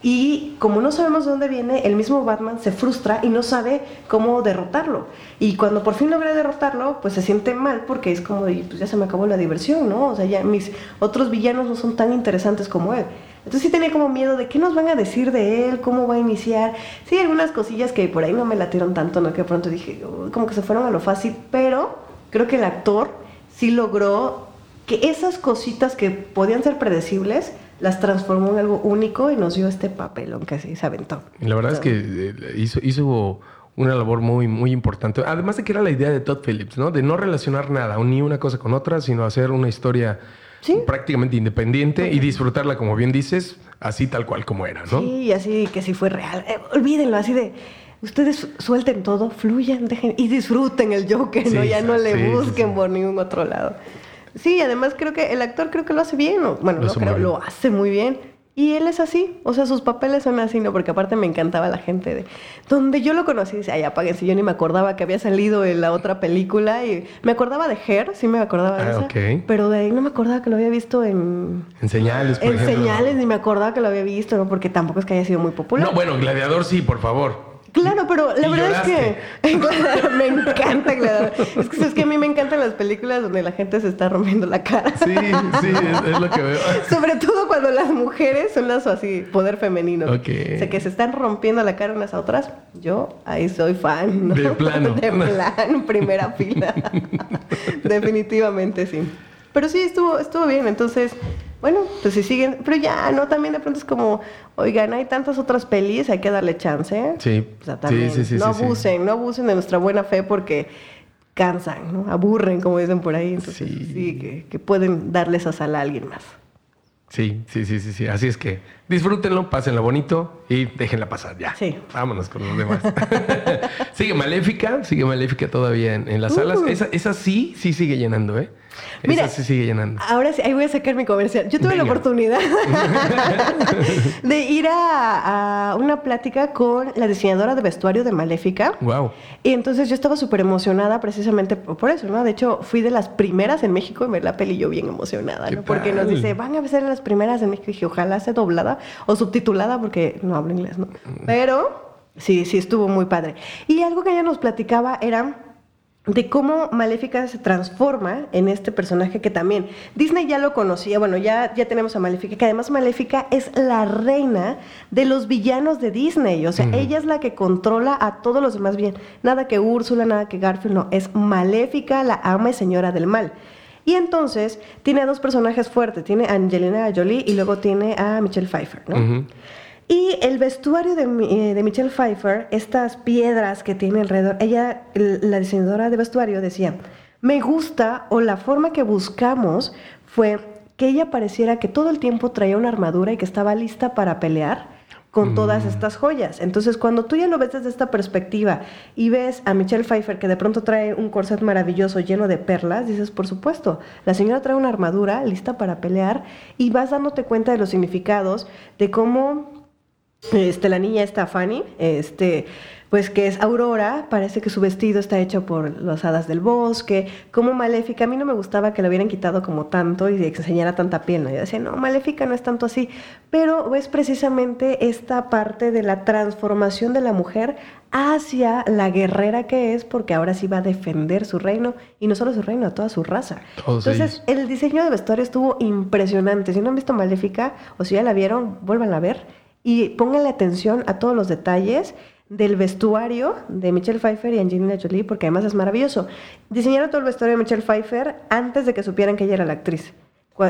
Y como no sabemos de dónde viene, el mismo Batman se frustra y no sabe cómo derrotarlo. Y cuando por fin logra derrotarlo, pues se siente mal porque es como, pues ya se me acabó la diversión, ¿no? O sea, ya mis otros villanos no son tan interesantes como él. Entonces sí tenía como miedo de qué nos van a decir de él, cómo va a iniciar. Sí, algunas cosillas que por ahí no me latieron tanto, ¿no? Que de pronto dije, como que se fueron a lo fácil, pero creo que el actor sí logró que esas cositas que podían ser predecibles, las transformó en algo único y nos dio este papelón que se aventó. La verdad es que eh, hizo, hizo una labor muy, muy importante. Además de que era la idea de Todd Phillips, ¿no? De no relacionar nada, ni una cosa con otra, sino hacer una historia prácticamente independiente y disfrutarla, como bien dices, así tal cual como era, ¿no? Sí, así que sí fue real. Eh, olvídenlo, así de ustedes suelten todo, fluyan, dejen y disfruten el Joker, ¿no? Ya no le busquen por ningún otro lado. Sí, además creo que el actor creo que lo hace bien, bueno, lo, no creo, lo hace muy bien. Y él es así, o sea, sus papeles son así, ¿no? Porque aparte me encantaba la gente de... Donde yo lo conocí, dice, ay, apáguense, yo ni me acordaba que había salido en la otra película y me acordaba de Her, sí me acordaba de ah, esa, pero de ahí no me acordaba que lo había visto en... En señales, por En señales, ni me acordaba que lo había visto, ¿no? Porque tampoco es que haya sido muy popular. No, bueno, Gladiador sí, por favor. Claro, pero la verdad es que me encanta Gladiador. Es que, es que a mí me encantan las películas donde la gente se está rompiendo la cara. Sí, sí, es, lo que veo. Sobre todo cuando las mujeres son las así, poder femenino. O sea, que se están rompiendo la cara unas a otras. Yo ahí soy fan. De plano. De plano, primera fila. Definitivamente sí. Pero sí, estuvo, estuvo bien. Entonces, bueno, pues si siguen, pero ya, ¿no? También de pronto es como, oigan, hay tantas otras pelis, hay que darle chance. ¿eh? Sí. O sea, también, sí, sí, no abusen, no abusen de nuestra buena fe porque cansan, ¿no? Aburren, como dicen por ahí. Entonces, sí, que, que, pueden darle esa sala a alguien más. Sí, sí, sí, sí, sí. Así es que disfrútenlo, pásenlo bonito y déjenla pasar ya. Sí. Vámonos con los demás. sigue Maléfica, sigue Maléfica todavía en, las salas. Uh. Esa, esa sí, sí sigue llenando, ¿eh? Mira, Esa se sigue llenando. Ahora sí, ahí voy a sacar mi comercial. Yo tuve la oportunidad de ir a, una plática con la diseñadora de vestuario de Maléfica. Wow. Y entonces yo estaba súper emocionada precisamente por eso, ¿no? De hecho, fui de las primeras en México en ver la peli yo bien emocionada, ¿no? Porque nos dice, van a ser las primeras en México. Y dije, ojalá sea doblada o subtitulada porque no hablo inglés, ¿no? Pero sí, sí estuvo muy padre. Y algo que ella nos platicaba era de cómo Maléfica se transforma en este personaje que también Disney ya lo conocía, bueno, ya, ya tenemos a Maléfica, que además Maléfica es la reina de los villanos de Disney, o sea, ella es la que controla a todos los demás bien, nada que Úrsula, nada que Garfield, no, es Maléfica, la ama y señora del mal. Y entonces tiene a dos personajes fuertes, tiene a Angelina Jolie y luego tiene a Michelle Pfeiffer, ¿no? Y el vestuario de, eh, de, Michelle Pfeiffer, estas piedras que tiene alrededor, ella, la diseñadora de vestuario, decía, Me gusta, o la forma que buscamos fue que ella pareciera que todo el tiempo traía una armadura y que estaba lista para pelear con todas estas joyas. Entonces, cuando tú ya lo ves desde esta perspectiva y ves a Michelle Pfeiffer que de pronto trae un corset maravilloso lleno de perlas, dices, por supuesto, la señora trae una armadura lista para pelear y vas dándote cuenta de los significados de cómo este, la niña está Fanny, este, pues que es Aurora, parece que su vestido está hecho por las hadas del bosque, como Maléfica, a mí no me gustaba que lo hubieran quitado como tanto y que enseñara tanta piel, ¿no? Yo decía, no, Maléfica no es tanto así, pero es precisamente esta parte de la transformación de la mujer hacia la guerrera que es, porque ahora sí va a defender su reino, y no solo su reino, a toda su raza. Entonces, el diseño de vestuario estuvo impresionante. Si no han visto Maléfica, o si ya la vieron, vuelvan a ver, y pónganle atención a todos los detalles del vestuario de Michelle Pfeiffer y Angelina Jolie, porque además es maravilloso. Diseñaron todo el vestuario de Michelle Pfeiffer antes de que supieran que ella era la actriz.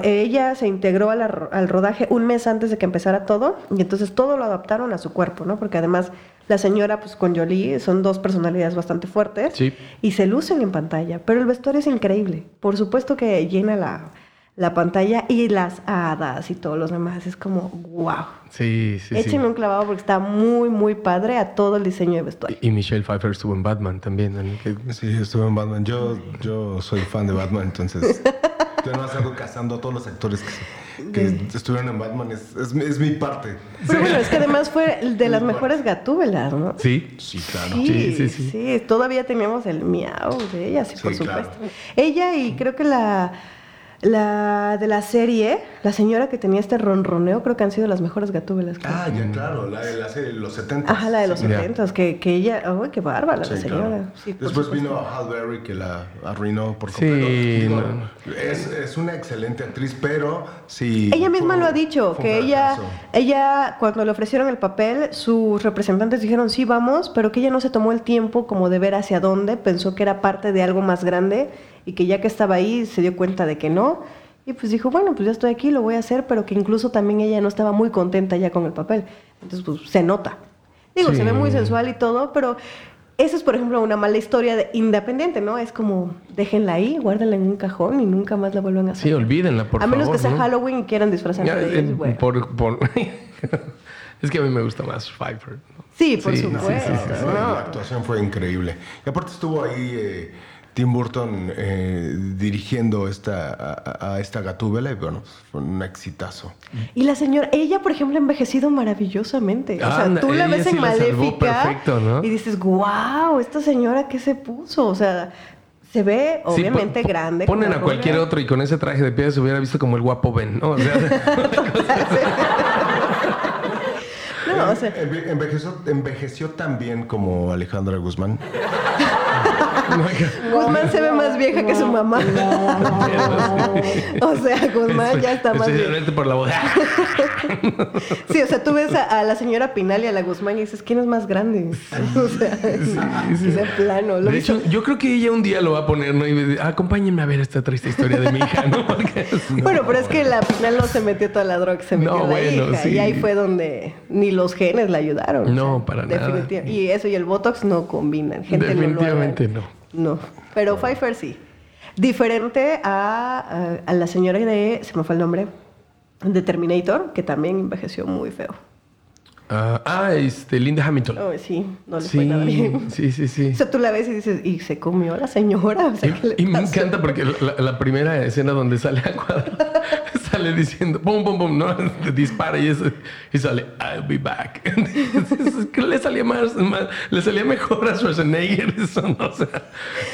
Ella se integró al rodaje un mes antes de que empezara todo y entonces todo lo adaptaron a su cuerpo, ¿no? Porque además la señora pues con Jolie son dos personalidades bastante fuertes y se lucen en pantalla, pero el vestuario es increíble. Por supuesto que llena la, la pantalla y las hadas y todos los demás. Es como, wow. Sí, sí, Échenme un clavado porque está muy, muy padre a todo el diseño de vestuario. Y, Michelle Pfeiffer estuvo en Batman también. Sí, estuvo en Batman. Yo, yo soy fan de Batman, entonces yo no algo cazando a todos los actores que, estuvieron en Batman. Es, es, mi parte. Pero bueno, es que además fue de las mejores gatúbelas, ¿no? Sí, sí, claro. Sí, sí, sí. sí. todavía teníamos el miau de ella, sí, por supuesto. Ella y creo que la la de la serie, la señora que tenía este ronroneo, creo que han sido las mejores gatúbelas. Ah, ya, claro, la de la serie de los 70. Ajá, la de los 70, que, que ella, uy, qué bárbara la señora. Después vino Hal Berry que la arruinó por completo. Sí, es, es, una excelente actriz, pero sí. Ella misma lo ha dicho, que ella, ella, cuando le ofrecieron el papel, sus representantes dijeron sí, vamos, pero que ella no se tomó el tiempo como de ver hacia dónde, pensó que era parte de algo más grande y que ya que estaba ahí se dio cuenta de que no. Y pues dijo, bueno, pues ya estoy aquí, lo voy a hacer, pero que incluso también ella no estaba muy contenta ya con el papel. Entonces, pues se nota. Digo, se ve muy sensual y todo, pero esa es, por ejemplo, una mala historia de independiente, ¿no? Es como, déjenla ahí, guárdenla en un cajón y nunca más la vuelvan a hacer. Sí, olvídenla, por favor. A menos que sea Halloween y quieran disfrazarse de ellos, bueno. por, es que a mí me gusta más Pfeiffer. Sí, por supuesto. La actuación fue increíble. Y aparte estuvo ahí... Eh, Tim Burton eh, dirigiendo esta, a, esta gatúbela y bueno, fue un exitazo. Y la señora, ella por ejemplo ha envejecido maravillosamente. o sea, tú la ves en Maléfica y dices, wow, esta señora qué se puso. O sea, se ve obviamente grande. Ponen a cualquier otro y con ese traje de piel se hubiera visto como el guapo Ben, ¿no? O sea, no, o sea... envejeció, envejeció tan bien como Alejandra Guzmán. Guzmán se ve más vieja que su mamá. o sea, Guzmán ya está más vieja. por la voz. sí, o sea, tú ves a, la señora Pinal y a la Guzmán y dices, ¿quién es más grande? o sea, sí, de plano. de hecho, yo creo que ella un día lo va a poner, ¿no? Y acompáñenme a ver esta triste historia de mi hija, ¿no? bueno, pero es que la Pinal no se metió toda la droga, se metió la hija. Y ahí fue donde ni los genes la ayudaron. No, para nada. Y eso y el Botox no combinan. Gente Definitivamente no. No, pero Pfeiffer sí. Diferente a, a, la señora de, se me fue el nombre, de Terminator, que también envejeció muy feo. Ah, ah, este, Linda Hamilton. Oh, sí, no le fue nada bien. Sí, sí, sí. O sea, tú la ves y dices, ¿y se comió la señora? O sea, y, me encanta porque la, primera escena donde sale a cuadro, sale diciendo, pum, pum, pum, no, dispara y, eso, y sale, I'll be back. le salía más, le salía mejor a Schwarzenegger eso, no, o sea,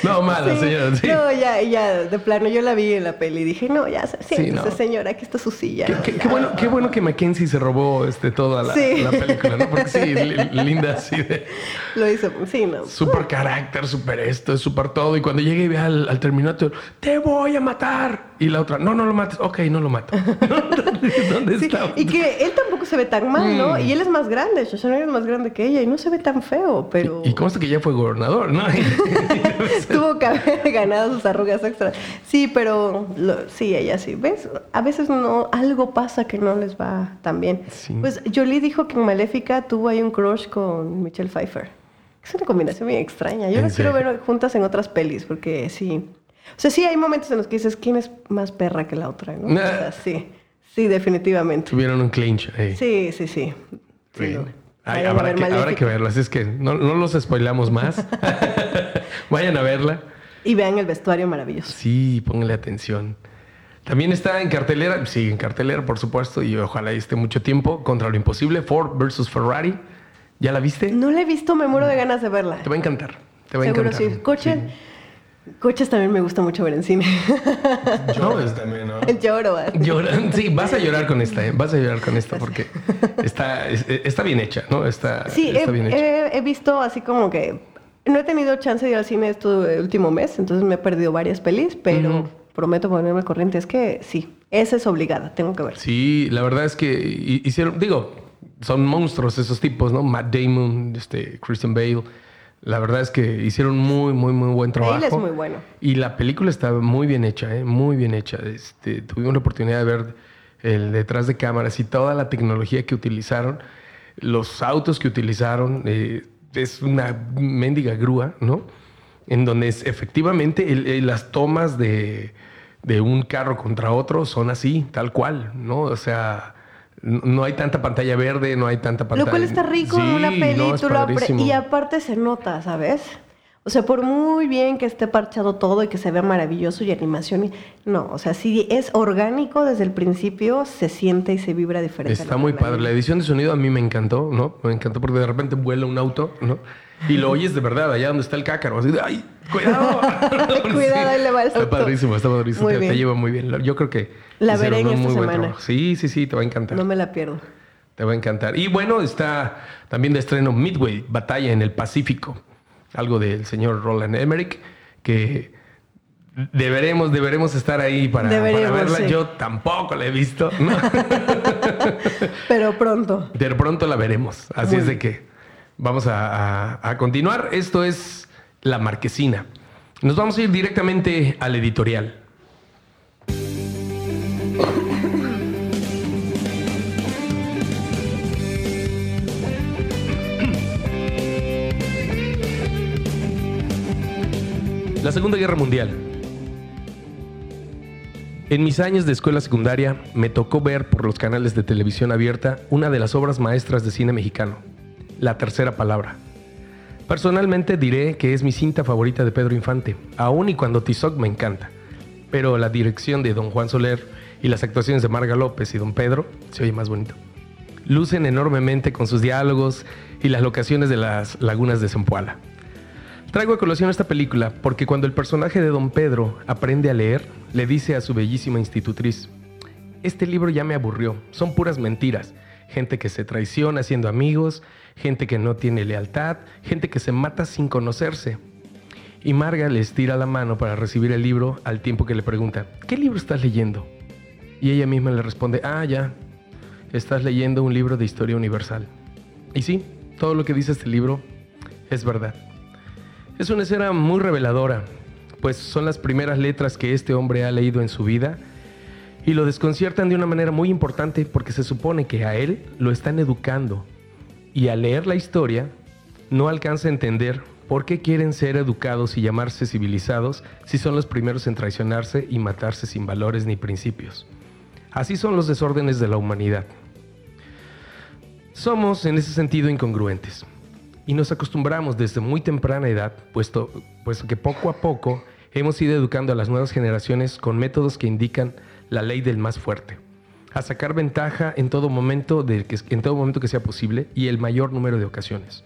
no, mala señora, sí. No, ya, ya, de plano, yo la vi en la peli y dije, no, ya, sí, sí no. señora, aquí está su silla. Qué, qué, bueno, qué bueno que Mackenzie se robó este, toda la, la película porque sí, linda así de... Lo hizo, sí, ¿no? Súper carácter, súper esto, súper todo. Y cuando llegue y ve al, al, Terminator, te voy a matar. Y la otra, no, no lo mates. Ok, no lo mato. ¿Dónde está? Y que él tampoco se ve tan mal, ¿no? Mm. Y él es más grande, Schwarzenegger es más grande que ella y no se ve tan feo, pero... Y, consta que ya fue gobernador, ¿no? Tuvo que haber ganado sus arrugas extras. Sí, pero sí, ella sí. ¿Ves? A veces no, algo pasa que no les va tan bien. Pues Jolie dijo que en Maléfica tuvo ahí un crush con Michelle Pfeiffer. Es una combinación muy extraña. Yo las quiero ver juntas en otras pelis, porque sí. O sea, sí hay momentos en los que dices, ¿quién es más perra que la otra? ¿no? O sea, sí, sí, definitivamente. Tuvieron un clinch ahí. Sí, sí, sí. Sí, Bien. no. Ay, a habrá, que, habrá que verlo, así es que no, no los spoilamos más. Vayan a verla. Y vean el vestuario maravilloso. Sí, pónganle atención. También está en cartelera, sí, en cartelera, por supuesto, y ojalá esté mucho tiempo, contra lo imposible, Ford versus Ferrari. ¿Ya la viste? No la he visto, me muero de ganas de verla. Te va a encantar. Te va a Seguro encantar. sí. Coches, coches también me gusta mucho ver en cine. Lloras también, ¿no? Lloro. ¿eh? Lloran- sí, vas a llorar con esta, ¿eh? vas a llorar con esta porque está, es- está bien hecha, ¿no? Está, Sí, está he, bien hecha. he- he visto así como que no he tenido chance de ir al cine este último mes, entonces me he perdido varias pelis, pero prometo ponerme al corriente. Es que sí, esa es obligada, tengo que ver. Sí, la verdad es que hi- hicieron, digo, son monstruos esos tipos, ¿no? Matt Damon, este, Christian Bale. La verdad es que hicieron muy, muy, muy buen trabajo. Bale es muy bueno. Y la película está muy bien hecha, ¿eh? muy bien hecha. Este, tuvimos la oportunidad de ver el detrás de cámaras y toda la tecnología que utilizaron, los autos que utilizaron. eh, es una mendiga grúa, ¿no? En donde es, efectivamente el- el- las tomas de, de un carro contra otro son así, tal cual, ¿no? O sea, no hay tanta pantalla verde, no hay tanta pantalla. Lo cual está rico en una no, padrísimo. y aparte se nota, ¿sabes? O sea, por muy bien que esté parchado todo y que se vea maravilloso y animación, no, o sea, si es orgánico desde el principio, se siente y se vibra diferente. Está muy padre. La edición de sonido a mí me encantó, ¿no? Me encantó porque de repente vuela un auto, ¿no? Y lo oyes de verdad allá donde está el cácaro. Así de, ¡ay! ¡Cuidado! Cuidado, ahí le va el Está padrísimo, está padrísimo. Muy te, lleva muy bien. Yo creo que La veré en esta semana. Sí, sí, sí, te va a encantar. No me la pierdo. Te va a encantar. Y bueno, está también de estreno Midway, Batalla en el Pacífico. Algo del señor Roland Emmerich, que deberemos, deberemos estar ahí para, para verla. sí. Yo tampoco la he visto. ¿no? Pero pronto. De pronto la veremos. Así Muy es de que vamos a, a- continuar. Esto es La Marquesina. Nos vamos a ir directamente al editorial. La Segunda Guerra Mundial. En mis años de escuela secundaria me tocó ver por los canales de televisión abierta una de las obras maestras de cine mexicano, La Tercera Palabra. Personalmente diré que es mi cinta favorita de Pedro Infante, aun y cuando Tizoc me encanta. Pero la dirección de Don Juan Soler y las actuaciones de Marga López y Don Pedro se oye más bonito. Lucen enormemente con sus diálogos y las locaciones de las lagunas de Zempoala. Traigo a colación esta película porque cuando el personaje de Don Pedro aprende a leer, le dice a su bellísima institutriz, este libro ya me aburrió, son puras mentiras, gente que se traiciona siendo amigos, gente que no tiene lealtad, gente que se mata sin conocerse. Y Marga le estira la mano para recibir el libro al tiempo que le pregunta, ¿qué libro estás leyendo? Y ella misma le responde, ah, ya, estás leyendo un libro de historia universal. Y sí, todo lo que dice este libro es verdad. Es una escena muy reveladora, pues son las primeras letras que este hombre ha leído en su vida y lo desconciertan de una manera muy importante porque se supone que a él lo están educando y al leer la historia no alcanza a entender por qué quieren ser educados y llamarse civilizados si son los primeros en traicionarse y matarse sin valores ni principios. Así son los desórdenes de la humanidad. Somos en ese sentido incongruentes y nos acostumbramos desde muy temprana edad, puesto, puesto que poco a poco hemos ido educando a las nuevas generaciones con métodos que indican la ley del más fuerte, a sacar ventaja en todo momento, de que, en todo momento que sea posible y el mayor número de ocasiones.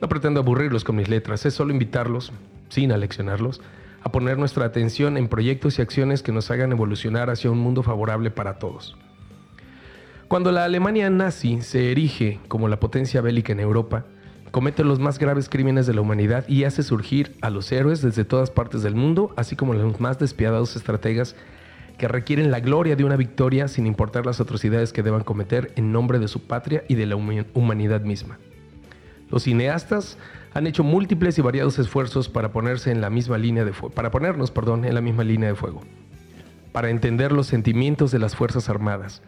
No pretendo aburrirlos con mis letras, es solo invitarlos, sin aleccionarlos, a poner nuestra atención en proyectos y acciones que nos hagan evolucionar hacia un mundo favorable para todos. Cuando la Alemania nazi se erige como la potencia bélica en Europa, comete los más graves crímenes de la humanidad y hace surgir a los héroes desde todas partes del mundo, así como los más despiadados estrategas que requieren la gloria de una victoria sin importar las atrocidades que deban cometer en nombre de su patria y de la humanidad misma. Los cineastas han hecho múltiples y variados esfuerzos para ponerse en la misma línea de para ponernos, perdón, en la misma línea de fuego, para entender los sentimientos de las fuerzas armadas,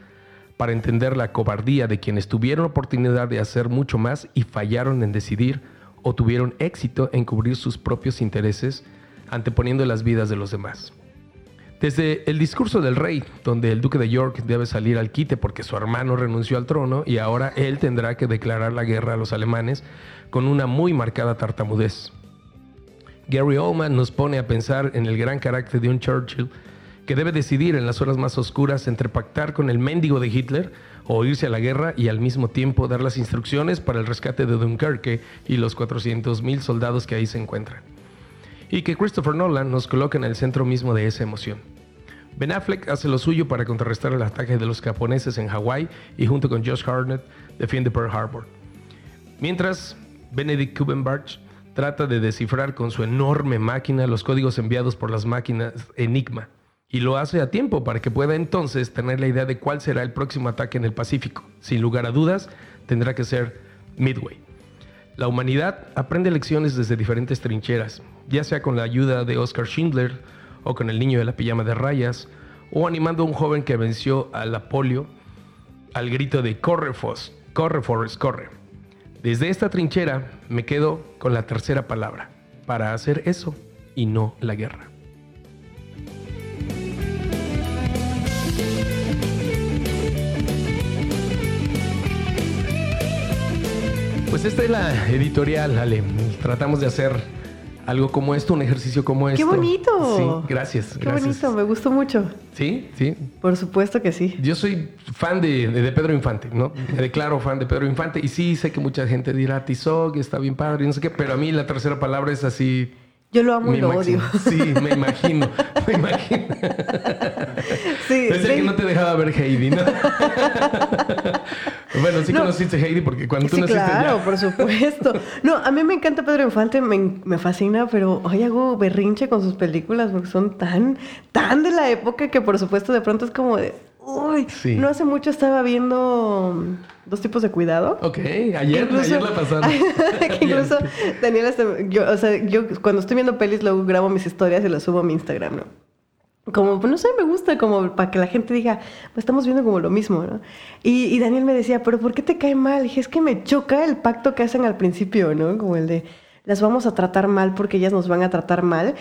para entender la cobardía de quienes tuvieron oportunidad de hacer mucho más y fallaron en decidir o tuvieron éxito en cubrir sus propios intereses anteponiendo las vidas de los demás. Desde el discurso del rey, donde el duque de York debe salir al quite porque su hermano renunció al trono y ahora él tendrá que declarar la guerra a los alemanes con una muy marcada tartamudez. Gary Oldman nos pone a pensar en el gran carácter de un Churchill que debe decidir en las horas más oscuras entre pactar con el mendigo de Hitler o irse a la guerra y al mismo tiempo dar las instrucciones para el rescate de Dunkerque y los 400.000 soldados que ahí se encuentran. Y que Christopher Nolan nos coloca en el centro mismo de esa emoción. Ben Affleck hace lo suyo para contrarrestar el ataque de los japoneses en Hawái y junto con Josh Hartnett defiende Pearl Harbor. Mientras, Benedict Cumberbatch trata de descifrar con su enorme máquina los códigos enviados por las máquinas Enigma y lo hace a tiempo para que pueda entonces tener la idea de cuál será el próximo ataque en el Pacífico. Sin lugar a dudas, tendrá que ser Midway. La humanidad aprende lecciones desde diferentes trincheras, ya sea con la ayuda de Oscar Schindler o con el niño de la pijama de rayas, o animando a un joven que venció a la polio al grito de corre Foss, corre Forrest, corre. Desde esta trinchera me quedo con la tercera palabra, para hacer eso y no la guerra. Pues esta es la editorial, Ale. Tratamos de hacer algo como esto, un ejercicio como esto. ¡Qué bonito! Sí, gracias. ¡Qué bonito! Me gustó mucho. Sí, sí. Por supuesto que sí. Yo soy fan de, de, Pedro Infante, ¿no? Me declaro fan de Pedro Infante y sí sé que mucha gente dirá Tizoc, está bien padre y no sé qué, pero a mí la tercera palabra es así yo lo amo y lo odio. Sí, me imagino, me imagino. Sí, es el que no te dejaba ver Heidi, ¿no? Bueno, sí conociste Heidi porque cuando tú sí, naciste claro, por supuesto. No, a mí me encanta Pedro Infante, me, me fascina, pero hoy hago berrinche con sus películas porque son tan, tan de la época que por supuesto de pronto es como de... Uy, no hace mucho estaba viendo dos tipos de cuidado. Ok, ayer, ayer la pasaron. incluso Daniela, yo, o sea, yo cuando estoy viendo pelis luego grabo mis historias y las subo a mi Instagram, ¿no? Como, pues no sé, me gusta, como para que la gente diga, pues estamos viendo como lo mismo, ¿no? Y, y Daniel me decía, pero ¿por qué te cae mal? Y dije, es que me choca el pacto que hacen al principio, ¿no? Como el de, las vamos a tratar mal porque ellas nos van a tratar mal.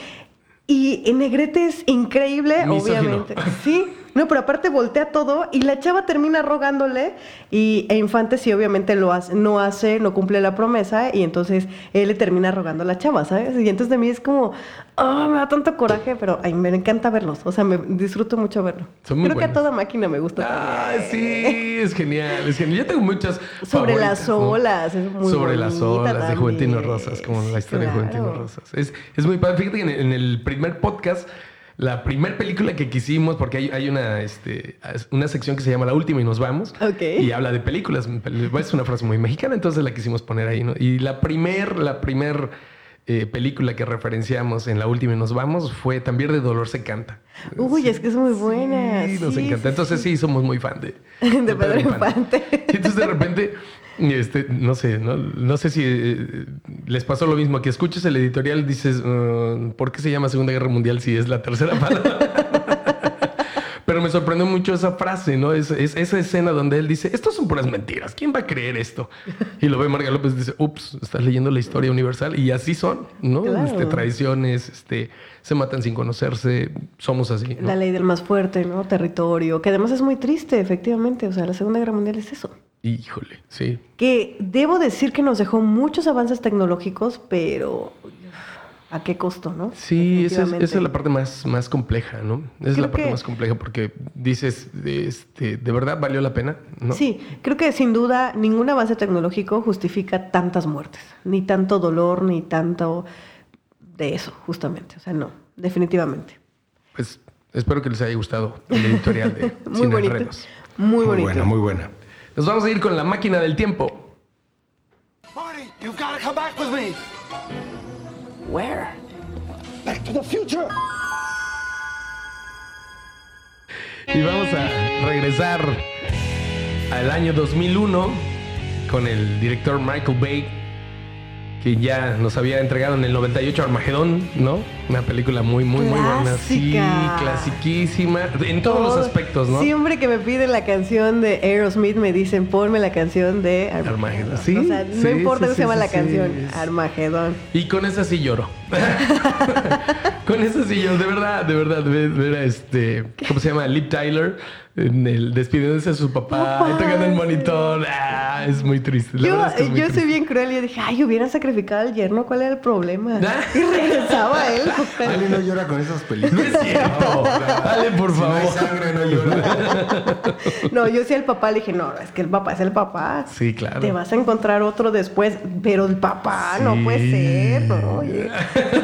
Y en Negrete es increíble, obviamente. Sí, no, pero aparte voltea todo y la chava termina rogándole y e Infante sí obviamente lo hace, no hace, no cumple la promesa y entonces él le termina rogando a la chava, ¿sabes? Y entonces de mí es como, oh, me da tanto coraje, pero ay, me encanta verlos, o sea, me disfruto mucho verlo. Creo que a toda máquina me gusta. Ah, sí, es genial, es genial. Yo tengo muchas Sobre las olas, es muy Sobre las olas de Juventino Rosas, como la historia de Juventino Rosas. Es, es muy padre. Fíjate que en el primer podcast la primera película que quisimos, porque hay, hay una, este, una sección que se llama La Última y nos vamos. Y habla de películas. Es una frase muy mexicana, entonces la quisimos poner ahí, ¿no? Y la primer, la primer eh, película que referenciamos en La Última y nos vamos fue También de Dolor se canta. Uy, es que es muy buena. Sí, nos encanta. Entonces sí, somos muy fan de, de, Pedro, Infante. Y entonces de repente este, no sé, no, sé si eh, les pasó lo mismo, que escuches el editorial, dices, uh, ¿por qué se llama Segunda Guerra Mundial si es la tercera palabra? Pero me sorprendió mucho esa frase, ¿no? Es, esa escena donde él dice, estos son puras mentiras, ¿quién va a creer esto? Y lo ve Marga López y dice, ups, estás leyendo la historia universal y así son, ¿no? Este, tradiciones, este, se matan sin conocerse, somos así. La ley del más fuerte, ¿no? Territorio, que además es muy triste, efectivamente, o sea, la Segunda Guerra Mundial es eso. Híjole, sí. Que debo decir que nos dejó muchos avances tecnológicos, pero ¿a qué costo, no? Sí, esa es, la parte más, más compleja, ¿no? Esa es la parte más compleja porque dices, este, ¿de verdad valió la pena? ¿no? Sí, creo que sin duda ningún avance tecnológico justifica tantas muertes, ni tanto dolor, ni tanto de eso, justamente. O sea, no, definitivamente. Pues espero que les haya gustado el editorial de Muy bonito. Muy, bonito. Muy buena, muy buena. Nos vamos a ir con la máquina del tiempo. Marty, you've got to come back with me. Where? Back to the future. Y vamos a regresar al año 2001 con el director Michael Bay que ya nos había entregado en el 98 Armagedón, ¿no? Una película muy, muy, muy buena. Sí, clasiquísima. En todos los aspectos, ¿no? Siempre que me piden la canción de Aerosmith me dicen ponme la canción de Armagedón. Armagedón. Sí, o sea, no sí, importa sí, cómo se llama la canción. Armagedón. Y con esa sí lloro. con esa sí lloro, de verdad, de verdad, ver a este, ¿cómo se llama? Lip Tyler, en el despidiéndose de su papá, Papá, tocando el monitor. Ah, es muy triste. La Yo, verdad es que es muy yo soy bien cruel y yo dije, ay, hubieran sacrificado al yerno, ¿cuál era el problema? Y regresaba él. Ali no llora con esas No películas. es cierto. Dale, por Si no hay favor. sangre, no llora. No, yo sí al papá le dije, no, es que el papá es el papá. Sí, claro. Te vas a encontrar otro después, pero el papá no puede ser, ¿no? Oye.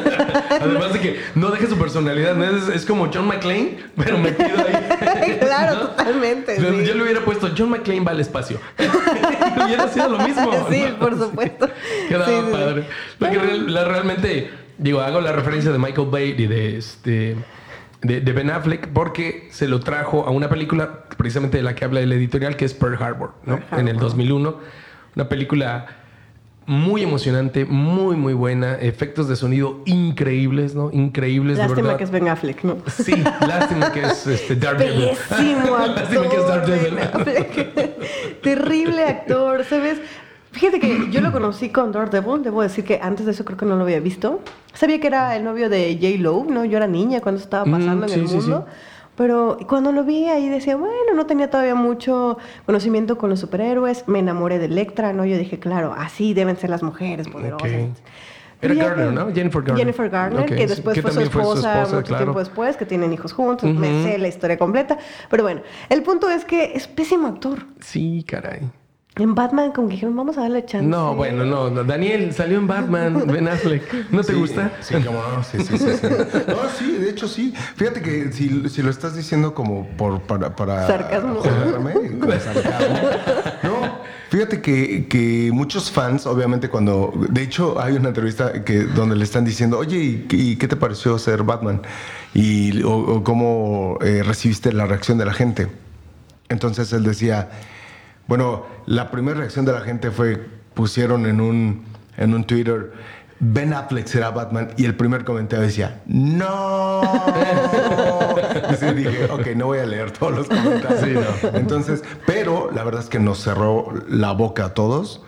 Además de que no deje su personalidad, ¿no? es, es como John McClane, pero metido ahí. claro, ¿no? totalmente. Yo, sí. yo le hubiera puesto John McClane va al espacio. Y hubiera sido lo mismo. Sí, ¿no? por supuesto. Quedaba Sí, sí, sí. padre. Lo que real- la- realmente, digo, hago la referencia de Michael Bay y de este. De, de Ben Affleck porque se lo trajo a una película precisamente de la que habla el editorial que es Pearl Harbor, ¿no? Pearl En el 2001. Una película muy emocionante, muy, muy buena. Efectos de sonido increíbles, ¿no? Increíbles, de Lástima verdad. que es Ben Affleck, ¿no? Sí, lástima que es este, Daredevil. Lástima que es Daredevil. Terrible actor, ¿sabes? Fíjate que yo lo conocí con Daredevil, debo decir que antes de eso creo que no lo había visto. Sabía que era el novio de J. Lo, ¿no? Yo era niña cuando estaba Mm, pasando en sí, el sí, mundo. Pero cuando lo vi ahí decía, bueno, no tenía todavía mucho conocimiento con los superhéroes. Me enamoré de Electra, ¿no? Yo dije, claro, así deben ser las mujeres poderosas. Ok. Era Garner, ¿no? Jennifer Garner. Jennifer Garner, Ok, que sí, después que fue, su también fue su esposa, esposa, mucho claro. tiempo después, que tienen hijos juntos. Ujú. Me sé la historia completa. Pero bueno, el punto es que es pésimo actor. Sí, caray. En Batman, como que dijeron, vamos a darle chance. No, bueno, no, no. Daniel salió en Batman, Ben Affleck. ¿No te Sí, gusta? Sí, como no, sí, sí, sí, sí. No, sí, de hecho sí. Fíjate que si, si lo estás diciendo como por para, para Sarcasmo. joderme, con sarcasmo. No, fíjate que, que muchos fans, obviamente, cuando. De hecho, hay una entrevista que donde le están diciendo, oye, ¿y, y qué te pareció ser Batman? Y o, o cómo eh, recibiste la reacción de la gente. Entonces él decía, bueno, la primera reacción de la gente fue, pusieron en un, en un Twitter, Ben Affleck será Batman, y el primer comentario decía, no. Entonces dije, ok, no voy a leer todos los comentarios. Sí, no. Entonces, pero la verdad es que nos cerró la boca a todos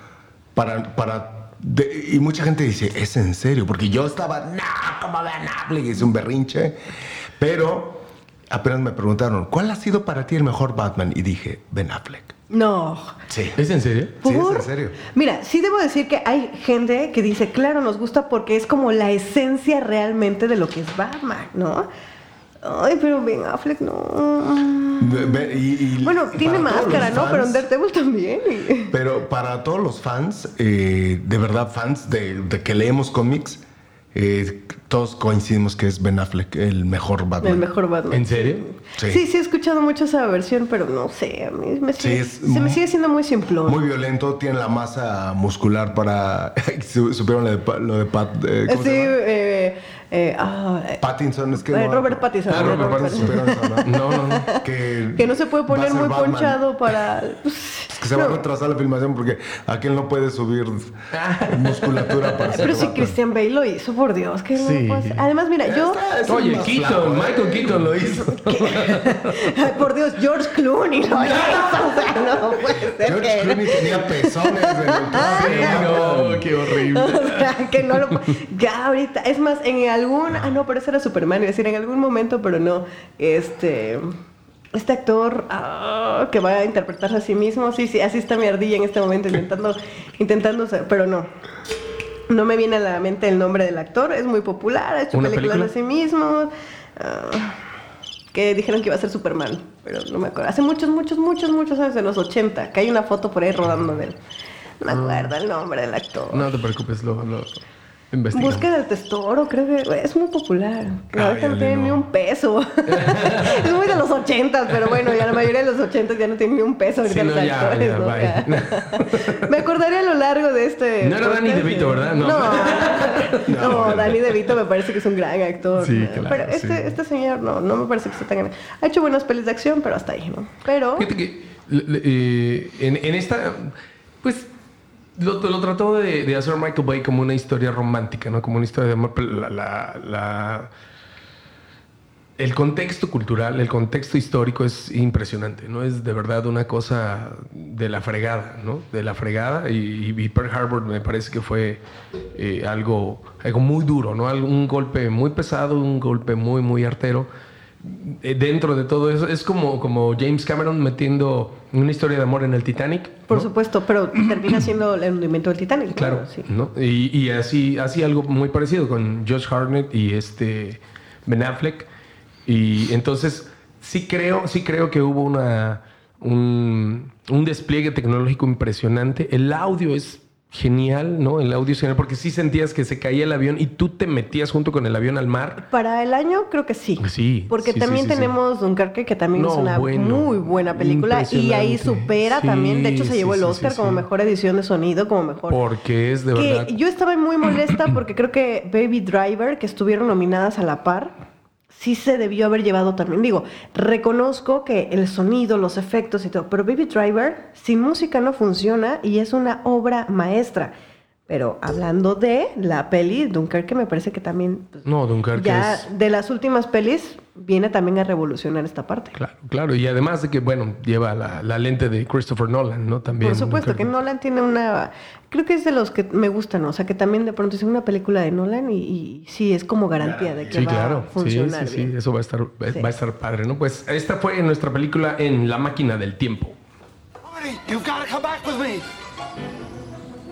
para... para de- y mucha gente dice, ¿es en serio? Porque yo estaba, no, como Ben Affleck, hice un berrinche. Pero apenas me preguntaron, ¿cuál ha sido para ti el mejor Batman? Y dije, Ben Affleck. No. Sí. ¿Es en serio? Sí, es en serio. Mira, sí debo decir que hay gente que dice, claro, nos gusta porque es como la esencia realmente de lo que es Batman, ¿no? Ay, pero Ben Affleck no. Y- y- Bueno, tiene máscara, ¿no? Pero Daredevil también. Pero para todos los fans, eh, de verdad fans de, de que leemos cómics, eh, todos coincidimos que es Ben Affleck el mejor Batman. El mejor Batman. ¿En serio? Sí. Sí. sí, he escuchado mucho esa versión, pero no sé, a mí me sigue- es se me sigue siendo muy simplón. Muy violento, tiene la masa muscular para... Su- ¿Supieron lo de, lo de Pat? eh, ¿cómo sí, se llama? eh, eh, eh, Pattinson, es que... Eh, no- Robert Pattinson, Ah, Robert Robert Pattinson, eso, ¿no? No, no, no. Que, que no se puede a poner muy Batman. ponchado para... Es que se va a No. retrasar la filmación porque aquel no puede subir musculatura para Pero si Batman. Christian Bale lo hizo, por Dios, que no Sí. puede ser. Además, mira, yo... Está- el Oye, Keaton, flaco, ¿eh? Michael Keaton lo hizo. Ay, por Dios, George Clooney lo hizo. O sea, no puede ser George que... Clooney tenía pezones en el. Sí, no, qué horrible. O sea, que no lo... Ya ahorita... Es más, en algún... Ah, no, pero ese era Superman. Iba a decir, en algún momento, pero no. Este... Este actor ah, que va a interpretarse a sí mismo, sí, sí, así está mi ardilla en este momento intentando, intentando pero no. No me viene a la mente el nombre del actor, es muy popular, ha hecho ¿Una películas película? de sí mismo. ah, que dijeron que iba a ser Superman, pero no me acuerdo. Hace muchos, muchos, muchos, muchos años, en los 80, que hay una foto por ahí rodando de él. No me acuerdo el nombre del actor. No te preocupes, lo, lo. Busca del Testoro, creo que es muy popular. Ay, ahorita no Ale, tiene no. ni un peso. es muy de los 80, pero bueno, ya la mayoría de los 80 ya no tienen ni un peso ahorita Sí, los ya, actores. ya, ¿no? Ya. Me acordaré a lo largo de este. No era Danny DeVito, ¿verdad? No. No, No. Danny DeVito me parece que es un gran actor. Sí, claro, Pero este, sí. este señor no, no me parece que sea tan grande. Ha hecho buenas pelis de acción, pero hasta ahí, ¿no? Pero. Fíjate que eh, en, en esta, pues, lo, lo trató de, hacer Michael Bay como una historia romántica, ¿no? Como una historia de amor. La, la- el contexto cultural, el contexto histórico es impresionante, ¿no? Es de verdad una cosa de la fregada, ¿no? De la fregada. Y, y Pearl Harbor me parece que fue eh, algo, algo muy duro, ¿no? Un golpe muy pesado, un golpe muy, muy artero. Eh, Dentro de todo eso, es como, como James Cameron metiendo una historia de amor en el Titanic. Por ¿no? supuesto, pero termina siendo el hundimiento del Titanic. Claro, Sí. ¿no? Y, y así, así algo muy parecido con Josh Hartnett y este Ben Affleck. Y entonces sí creo, sí creo que hubo una, un, un despliegue tecnológico impresionante. El audio es genial, ¿no? El audio es genial porque sí sentías que se caía el avión y tú te metías junto con el avión al mar. Para el año creo que sí. Sí, Porque sí, también sí, sí, sí. tenemos Dunkerque, que también No, es una bueno, muy buena película. Y ahí supera también. De hecho, se llevó el Oscar como mejor edición de sonido, como mejor. Porque es de que verdad. yo estaba muy molesta porque creo que Baby Driver, que estuvieron nominadas a la par, sí se debió haber llevado también. Digo, reconozco que el sonido, los efectos y todo, pero Baby Driver sin música no funciona y es una obra maestra. Pero hablando de la peli, Dunkerque me parece que también pues, No, Dunkerque ya es- de las últimas pelis viene también a revolucionar esta parte. Claro, claro. Y además de que, bueno, lleva la, la lente de Christopher Nolan, ¿no? También. Por supuesto que. Nolan tiene una... Creo que es de los que me gustan, ¿no? o sea, que también de pronto es una película de Nolan y, y sí, es como garantía de que Sí, va claro. a funcionar sí, sí, sí. bien. Eso va a estar, va- Sí. va a estar padre, ¿no? Pues esta fue nuestra película en La Máquina del Tiempo. Marty, you've got to come back with me.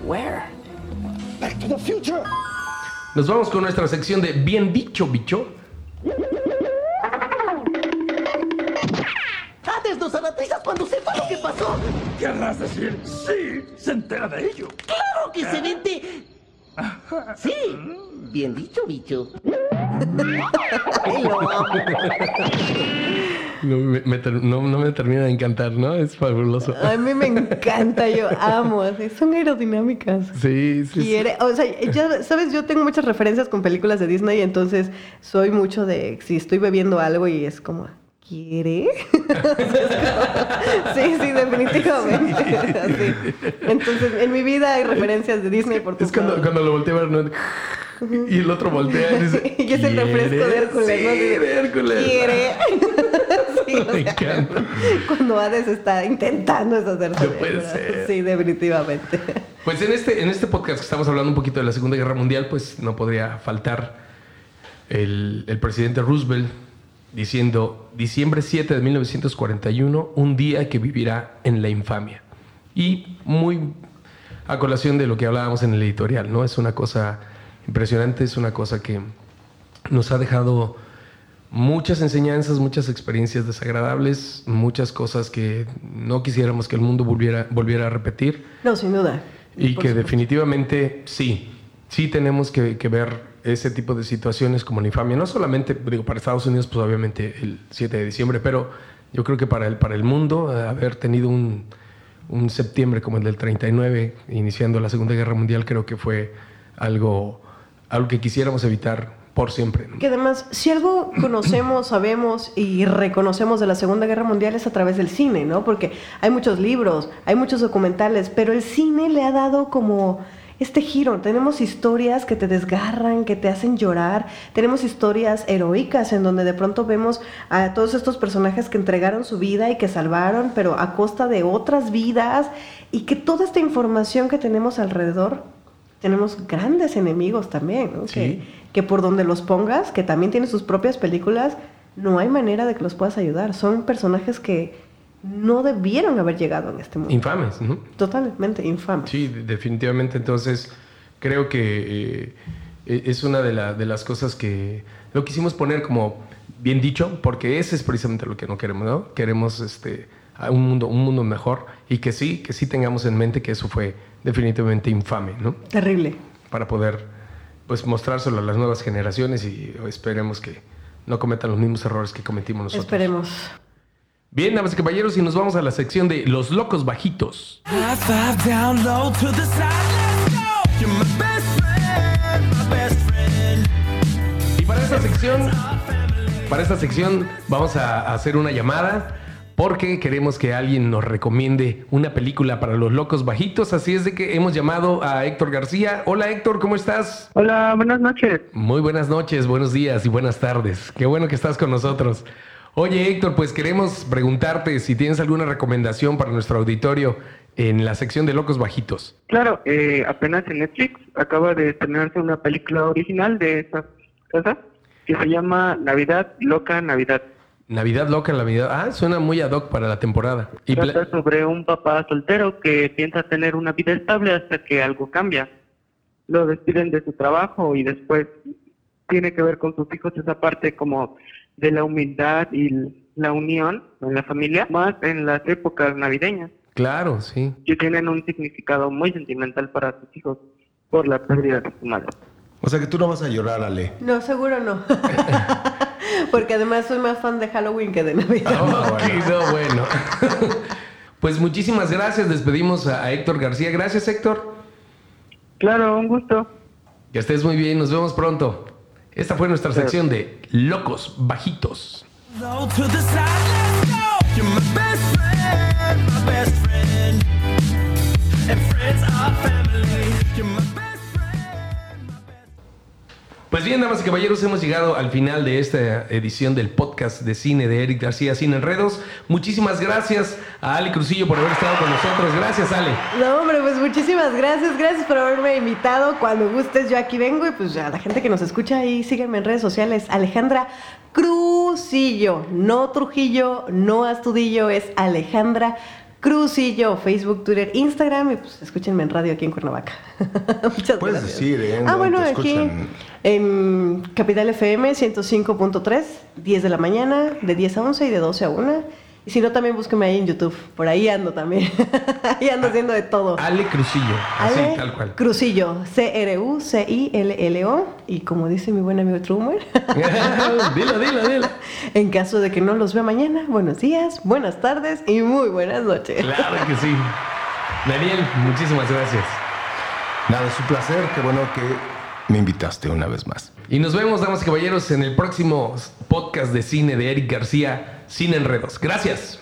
Where? Back to the future. Nos vamos con nuestra sección de Bien dicho, bicho. Hades nos anatizas cuando sepa lo que pasó. ¿Querrás decir sí? ¿Se entera de ello? ¡Claro que se vente! Sí, bien dicho, bicho. Ay, lo amo. No me, me ter- no- no me termina de encantar, ¿no? Es fabuloso. A mí me encanta, yo amo, son aerodinámicas. Sí, sí, sí. Quiere, o sea, ya sabes, yo tengo muchas referencias con películas de Disney, entonces soy mucho de si estoy bebiendo algo y es como, ¿quiere? sí, sí, definitivamente. Entonces, en mi vida hay referencias de Disney por Es cuando, cuando lo voltea a ver, ¿no? Y el otro voltea y dice... Y es el refresco de. Hércules, ¿no? Sí, de, de Hércules. ¿Quiere? Sí, o Me encanta. Cuando Hades está intentando deshacerse No de puede ser. Sí, definitivamente. Pues en este, en este podcast que estamos hablando un poquito de la Segunda Guerra Mundial, pues no podría faltar el, el presidente Roosevelt diciendo diciembre 7 de 1941, un día que vivirá en la infamia. Y muy a colación de lo que hablábamos en el editorial, ¿no? Es una cosa impresionante, es una cosa que nos ha dejado muchas enseñanzas, muchas experiencias desagradables, muchas cosas que no quisiéramos que el mundo volviera, volviera a repetir. No, sin duda. Y Por que supuesto. definitivamente sí, sí tenemos que, que ver ese tipo de situaciones como la infamia. No solamente, digo, para Estados Unidos, pues obviamente el 7 de diciembre, pero yo creo que para el, para el mundo, eh, haber tenido un, un septiembre como el del 39, iniciando la Segunda Guerra Mundial, creo que fue algo, algo que quisiéramos evitar por siempre. Que además, si algo conocemos, sabemos y reconocemos de la Segunda Guerra Mundial es a través del cine, ¿no? Porque hay muchos libros, hay muchos documentales, pero el cine le ha dado como este giro. Tenemos historias que te desgarran, que te hacen llorar. Tenemos historias heroicas en donde de pronto vemos a todos estos personajes que entregaron su vida y que salvaron, pero a costa de otras vidas. Y que toda esta información que tenemos alrededor, tenemos grandes enemigos también, ¿no? Sí. Que, que por donde los pongas, que también tienen sus propias películas, no hay manera de que los puedas ayudar. Son personajes que no debieron haber llegado en este mundo. Infames, ¿no? Totalmente infames. Sí, de- definitivamente. Entonces, creo que eh, es una de, la- de las cosas que lo quisimos poner como bien dicho, porque ese es precisamente lo que no queremos, ¿no? Queremos este, un, mundo, un mundo mejor y que sí, que sí tengamos en mente que eso fue definitivamente infame, ¿no? Terrible. Para poder pues mostrárselo a las nuevas generaciones y esperemos que no cometan los mismos errores que cometimos nosotros. Esperemos. Bien, damas y caballeros, y nos vamos a la sección de los locos bajitos. Y para esta sección, para esta sección vamos a hacer una llamada porque queremos que alguien nos recomiende una película para los locos bajitos. Así es de que hemos llamado a Héctor García. Hola Héctor, ¿cómo estás? Hola, buenas noches. Muy buenas noches, buenos días y buenas tardes. Qué bueno que estás con nosotros. Oye Héctor, pues queremos preguntarte si tienes alguna recomendación para nuestro auditorio en la sección de locos bajitos. Claro, eh, apenas en Netflix acaba de estrenarse una película original de esa casa que se llama Navidad Loca Navidad. Navidad loca, Navidad. Ah, suena muy ad hoc para la temporada. Y Trata sobre un papá soltero que piensa tener una vida estable hasta que algo cambia. Lo despiden de su trabajo y después tiene que ver con sus hijos esa parte como de la humildad y la unión en la familia, más en las épocas navideñas. claro, sí. que tienen un significado muy sentimental para sus hijos por la pérdida de su madre. O sea que tú no vas a llorar, Ale. No, seguro no. Porque además soy más fan de Halloween que de Navidad. Ok, no, bueno. pues muchísimas gracias. Despedimos a, a Héctor García. Gracias, Héctor. Claro, un gusto. Que estés muy bien. Nos vemos pronto. Esta fue nuestra sección de Locos Bajitos. And friends are family. Pues bien, damas y caballeros, hemos llegado al final de esta edición del podcast de cine de Eric García Sin Enredos. Muchísimas gracias a Ale Crucillo por haber estado con nosotros. Gracias, Ale. No, hombre, pues muchísimas gracias. Gracias por haberme invitado. Cuando gustes, yo aquí vengo. Y pues a la gente que nos escucha ahí, sígueme en redes sociales. Alejandra Crucillo. No Trujillo, no Astudillo, es Alejandra Crucillo. Facebook, Twitter, Instagram. Y pues escúchenme en radio aquí en Cuernavaca. Muchas Puedes gracias. decir, ¿eh? Ah, ¿Dónde bueno, te aquí escuchan? en Capital FM 105.3, 10 de la mañana, de 10 a 11 y de 12 a 1. Y si no, también búsqueme ahí en YouTube. Por ahí ando también. ahí ando haciendo de todo. Ale Crucillo. Así, Ale tal cual. Crucillo, C-R-U-C-I-L-L-O. Y como dice mi buen amigo Trumer, dilo, dilo, dilo. en caso de que no los vea mañana, buenos días, buenas tardes y muy buenas noches. Claro que sí. Daniel, muchísimas gracias. Nada, es un placer. Qué bueno que me invitaste una vez más. Y nos vemos, damas y caballeros, en el próximo podcast de cine de Eric García, Sin Enredos. Gracias.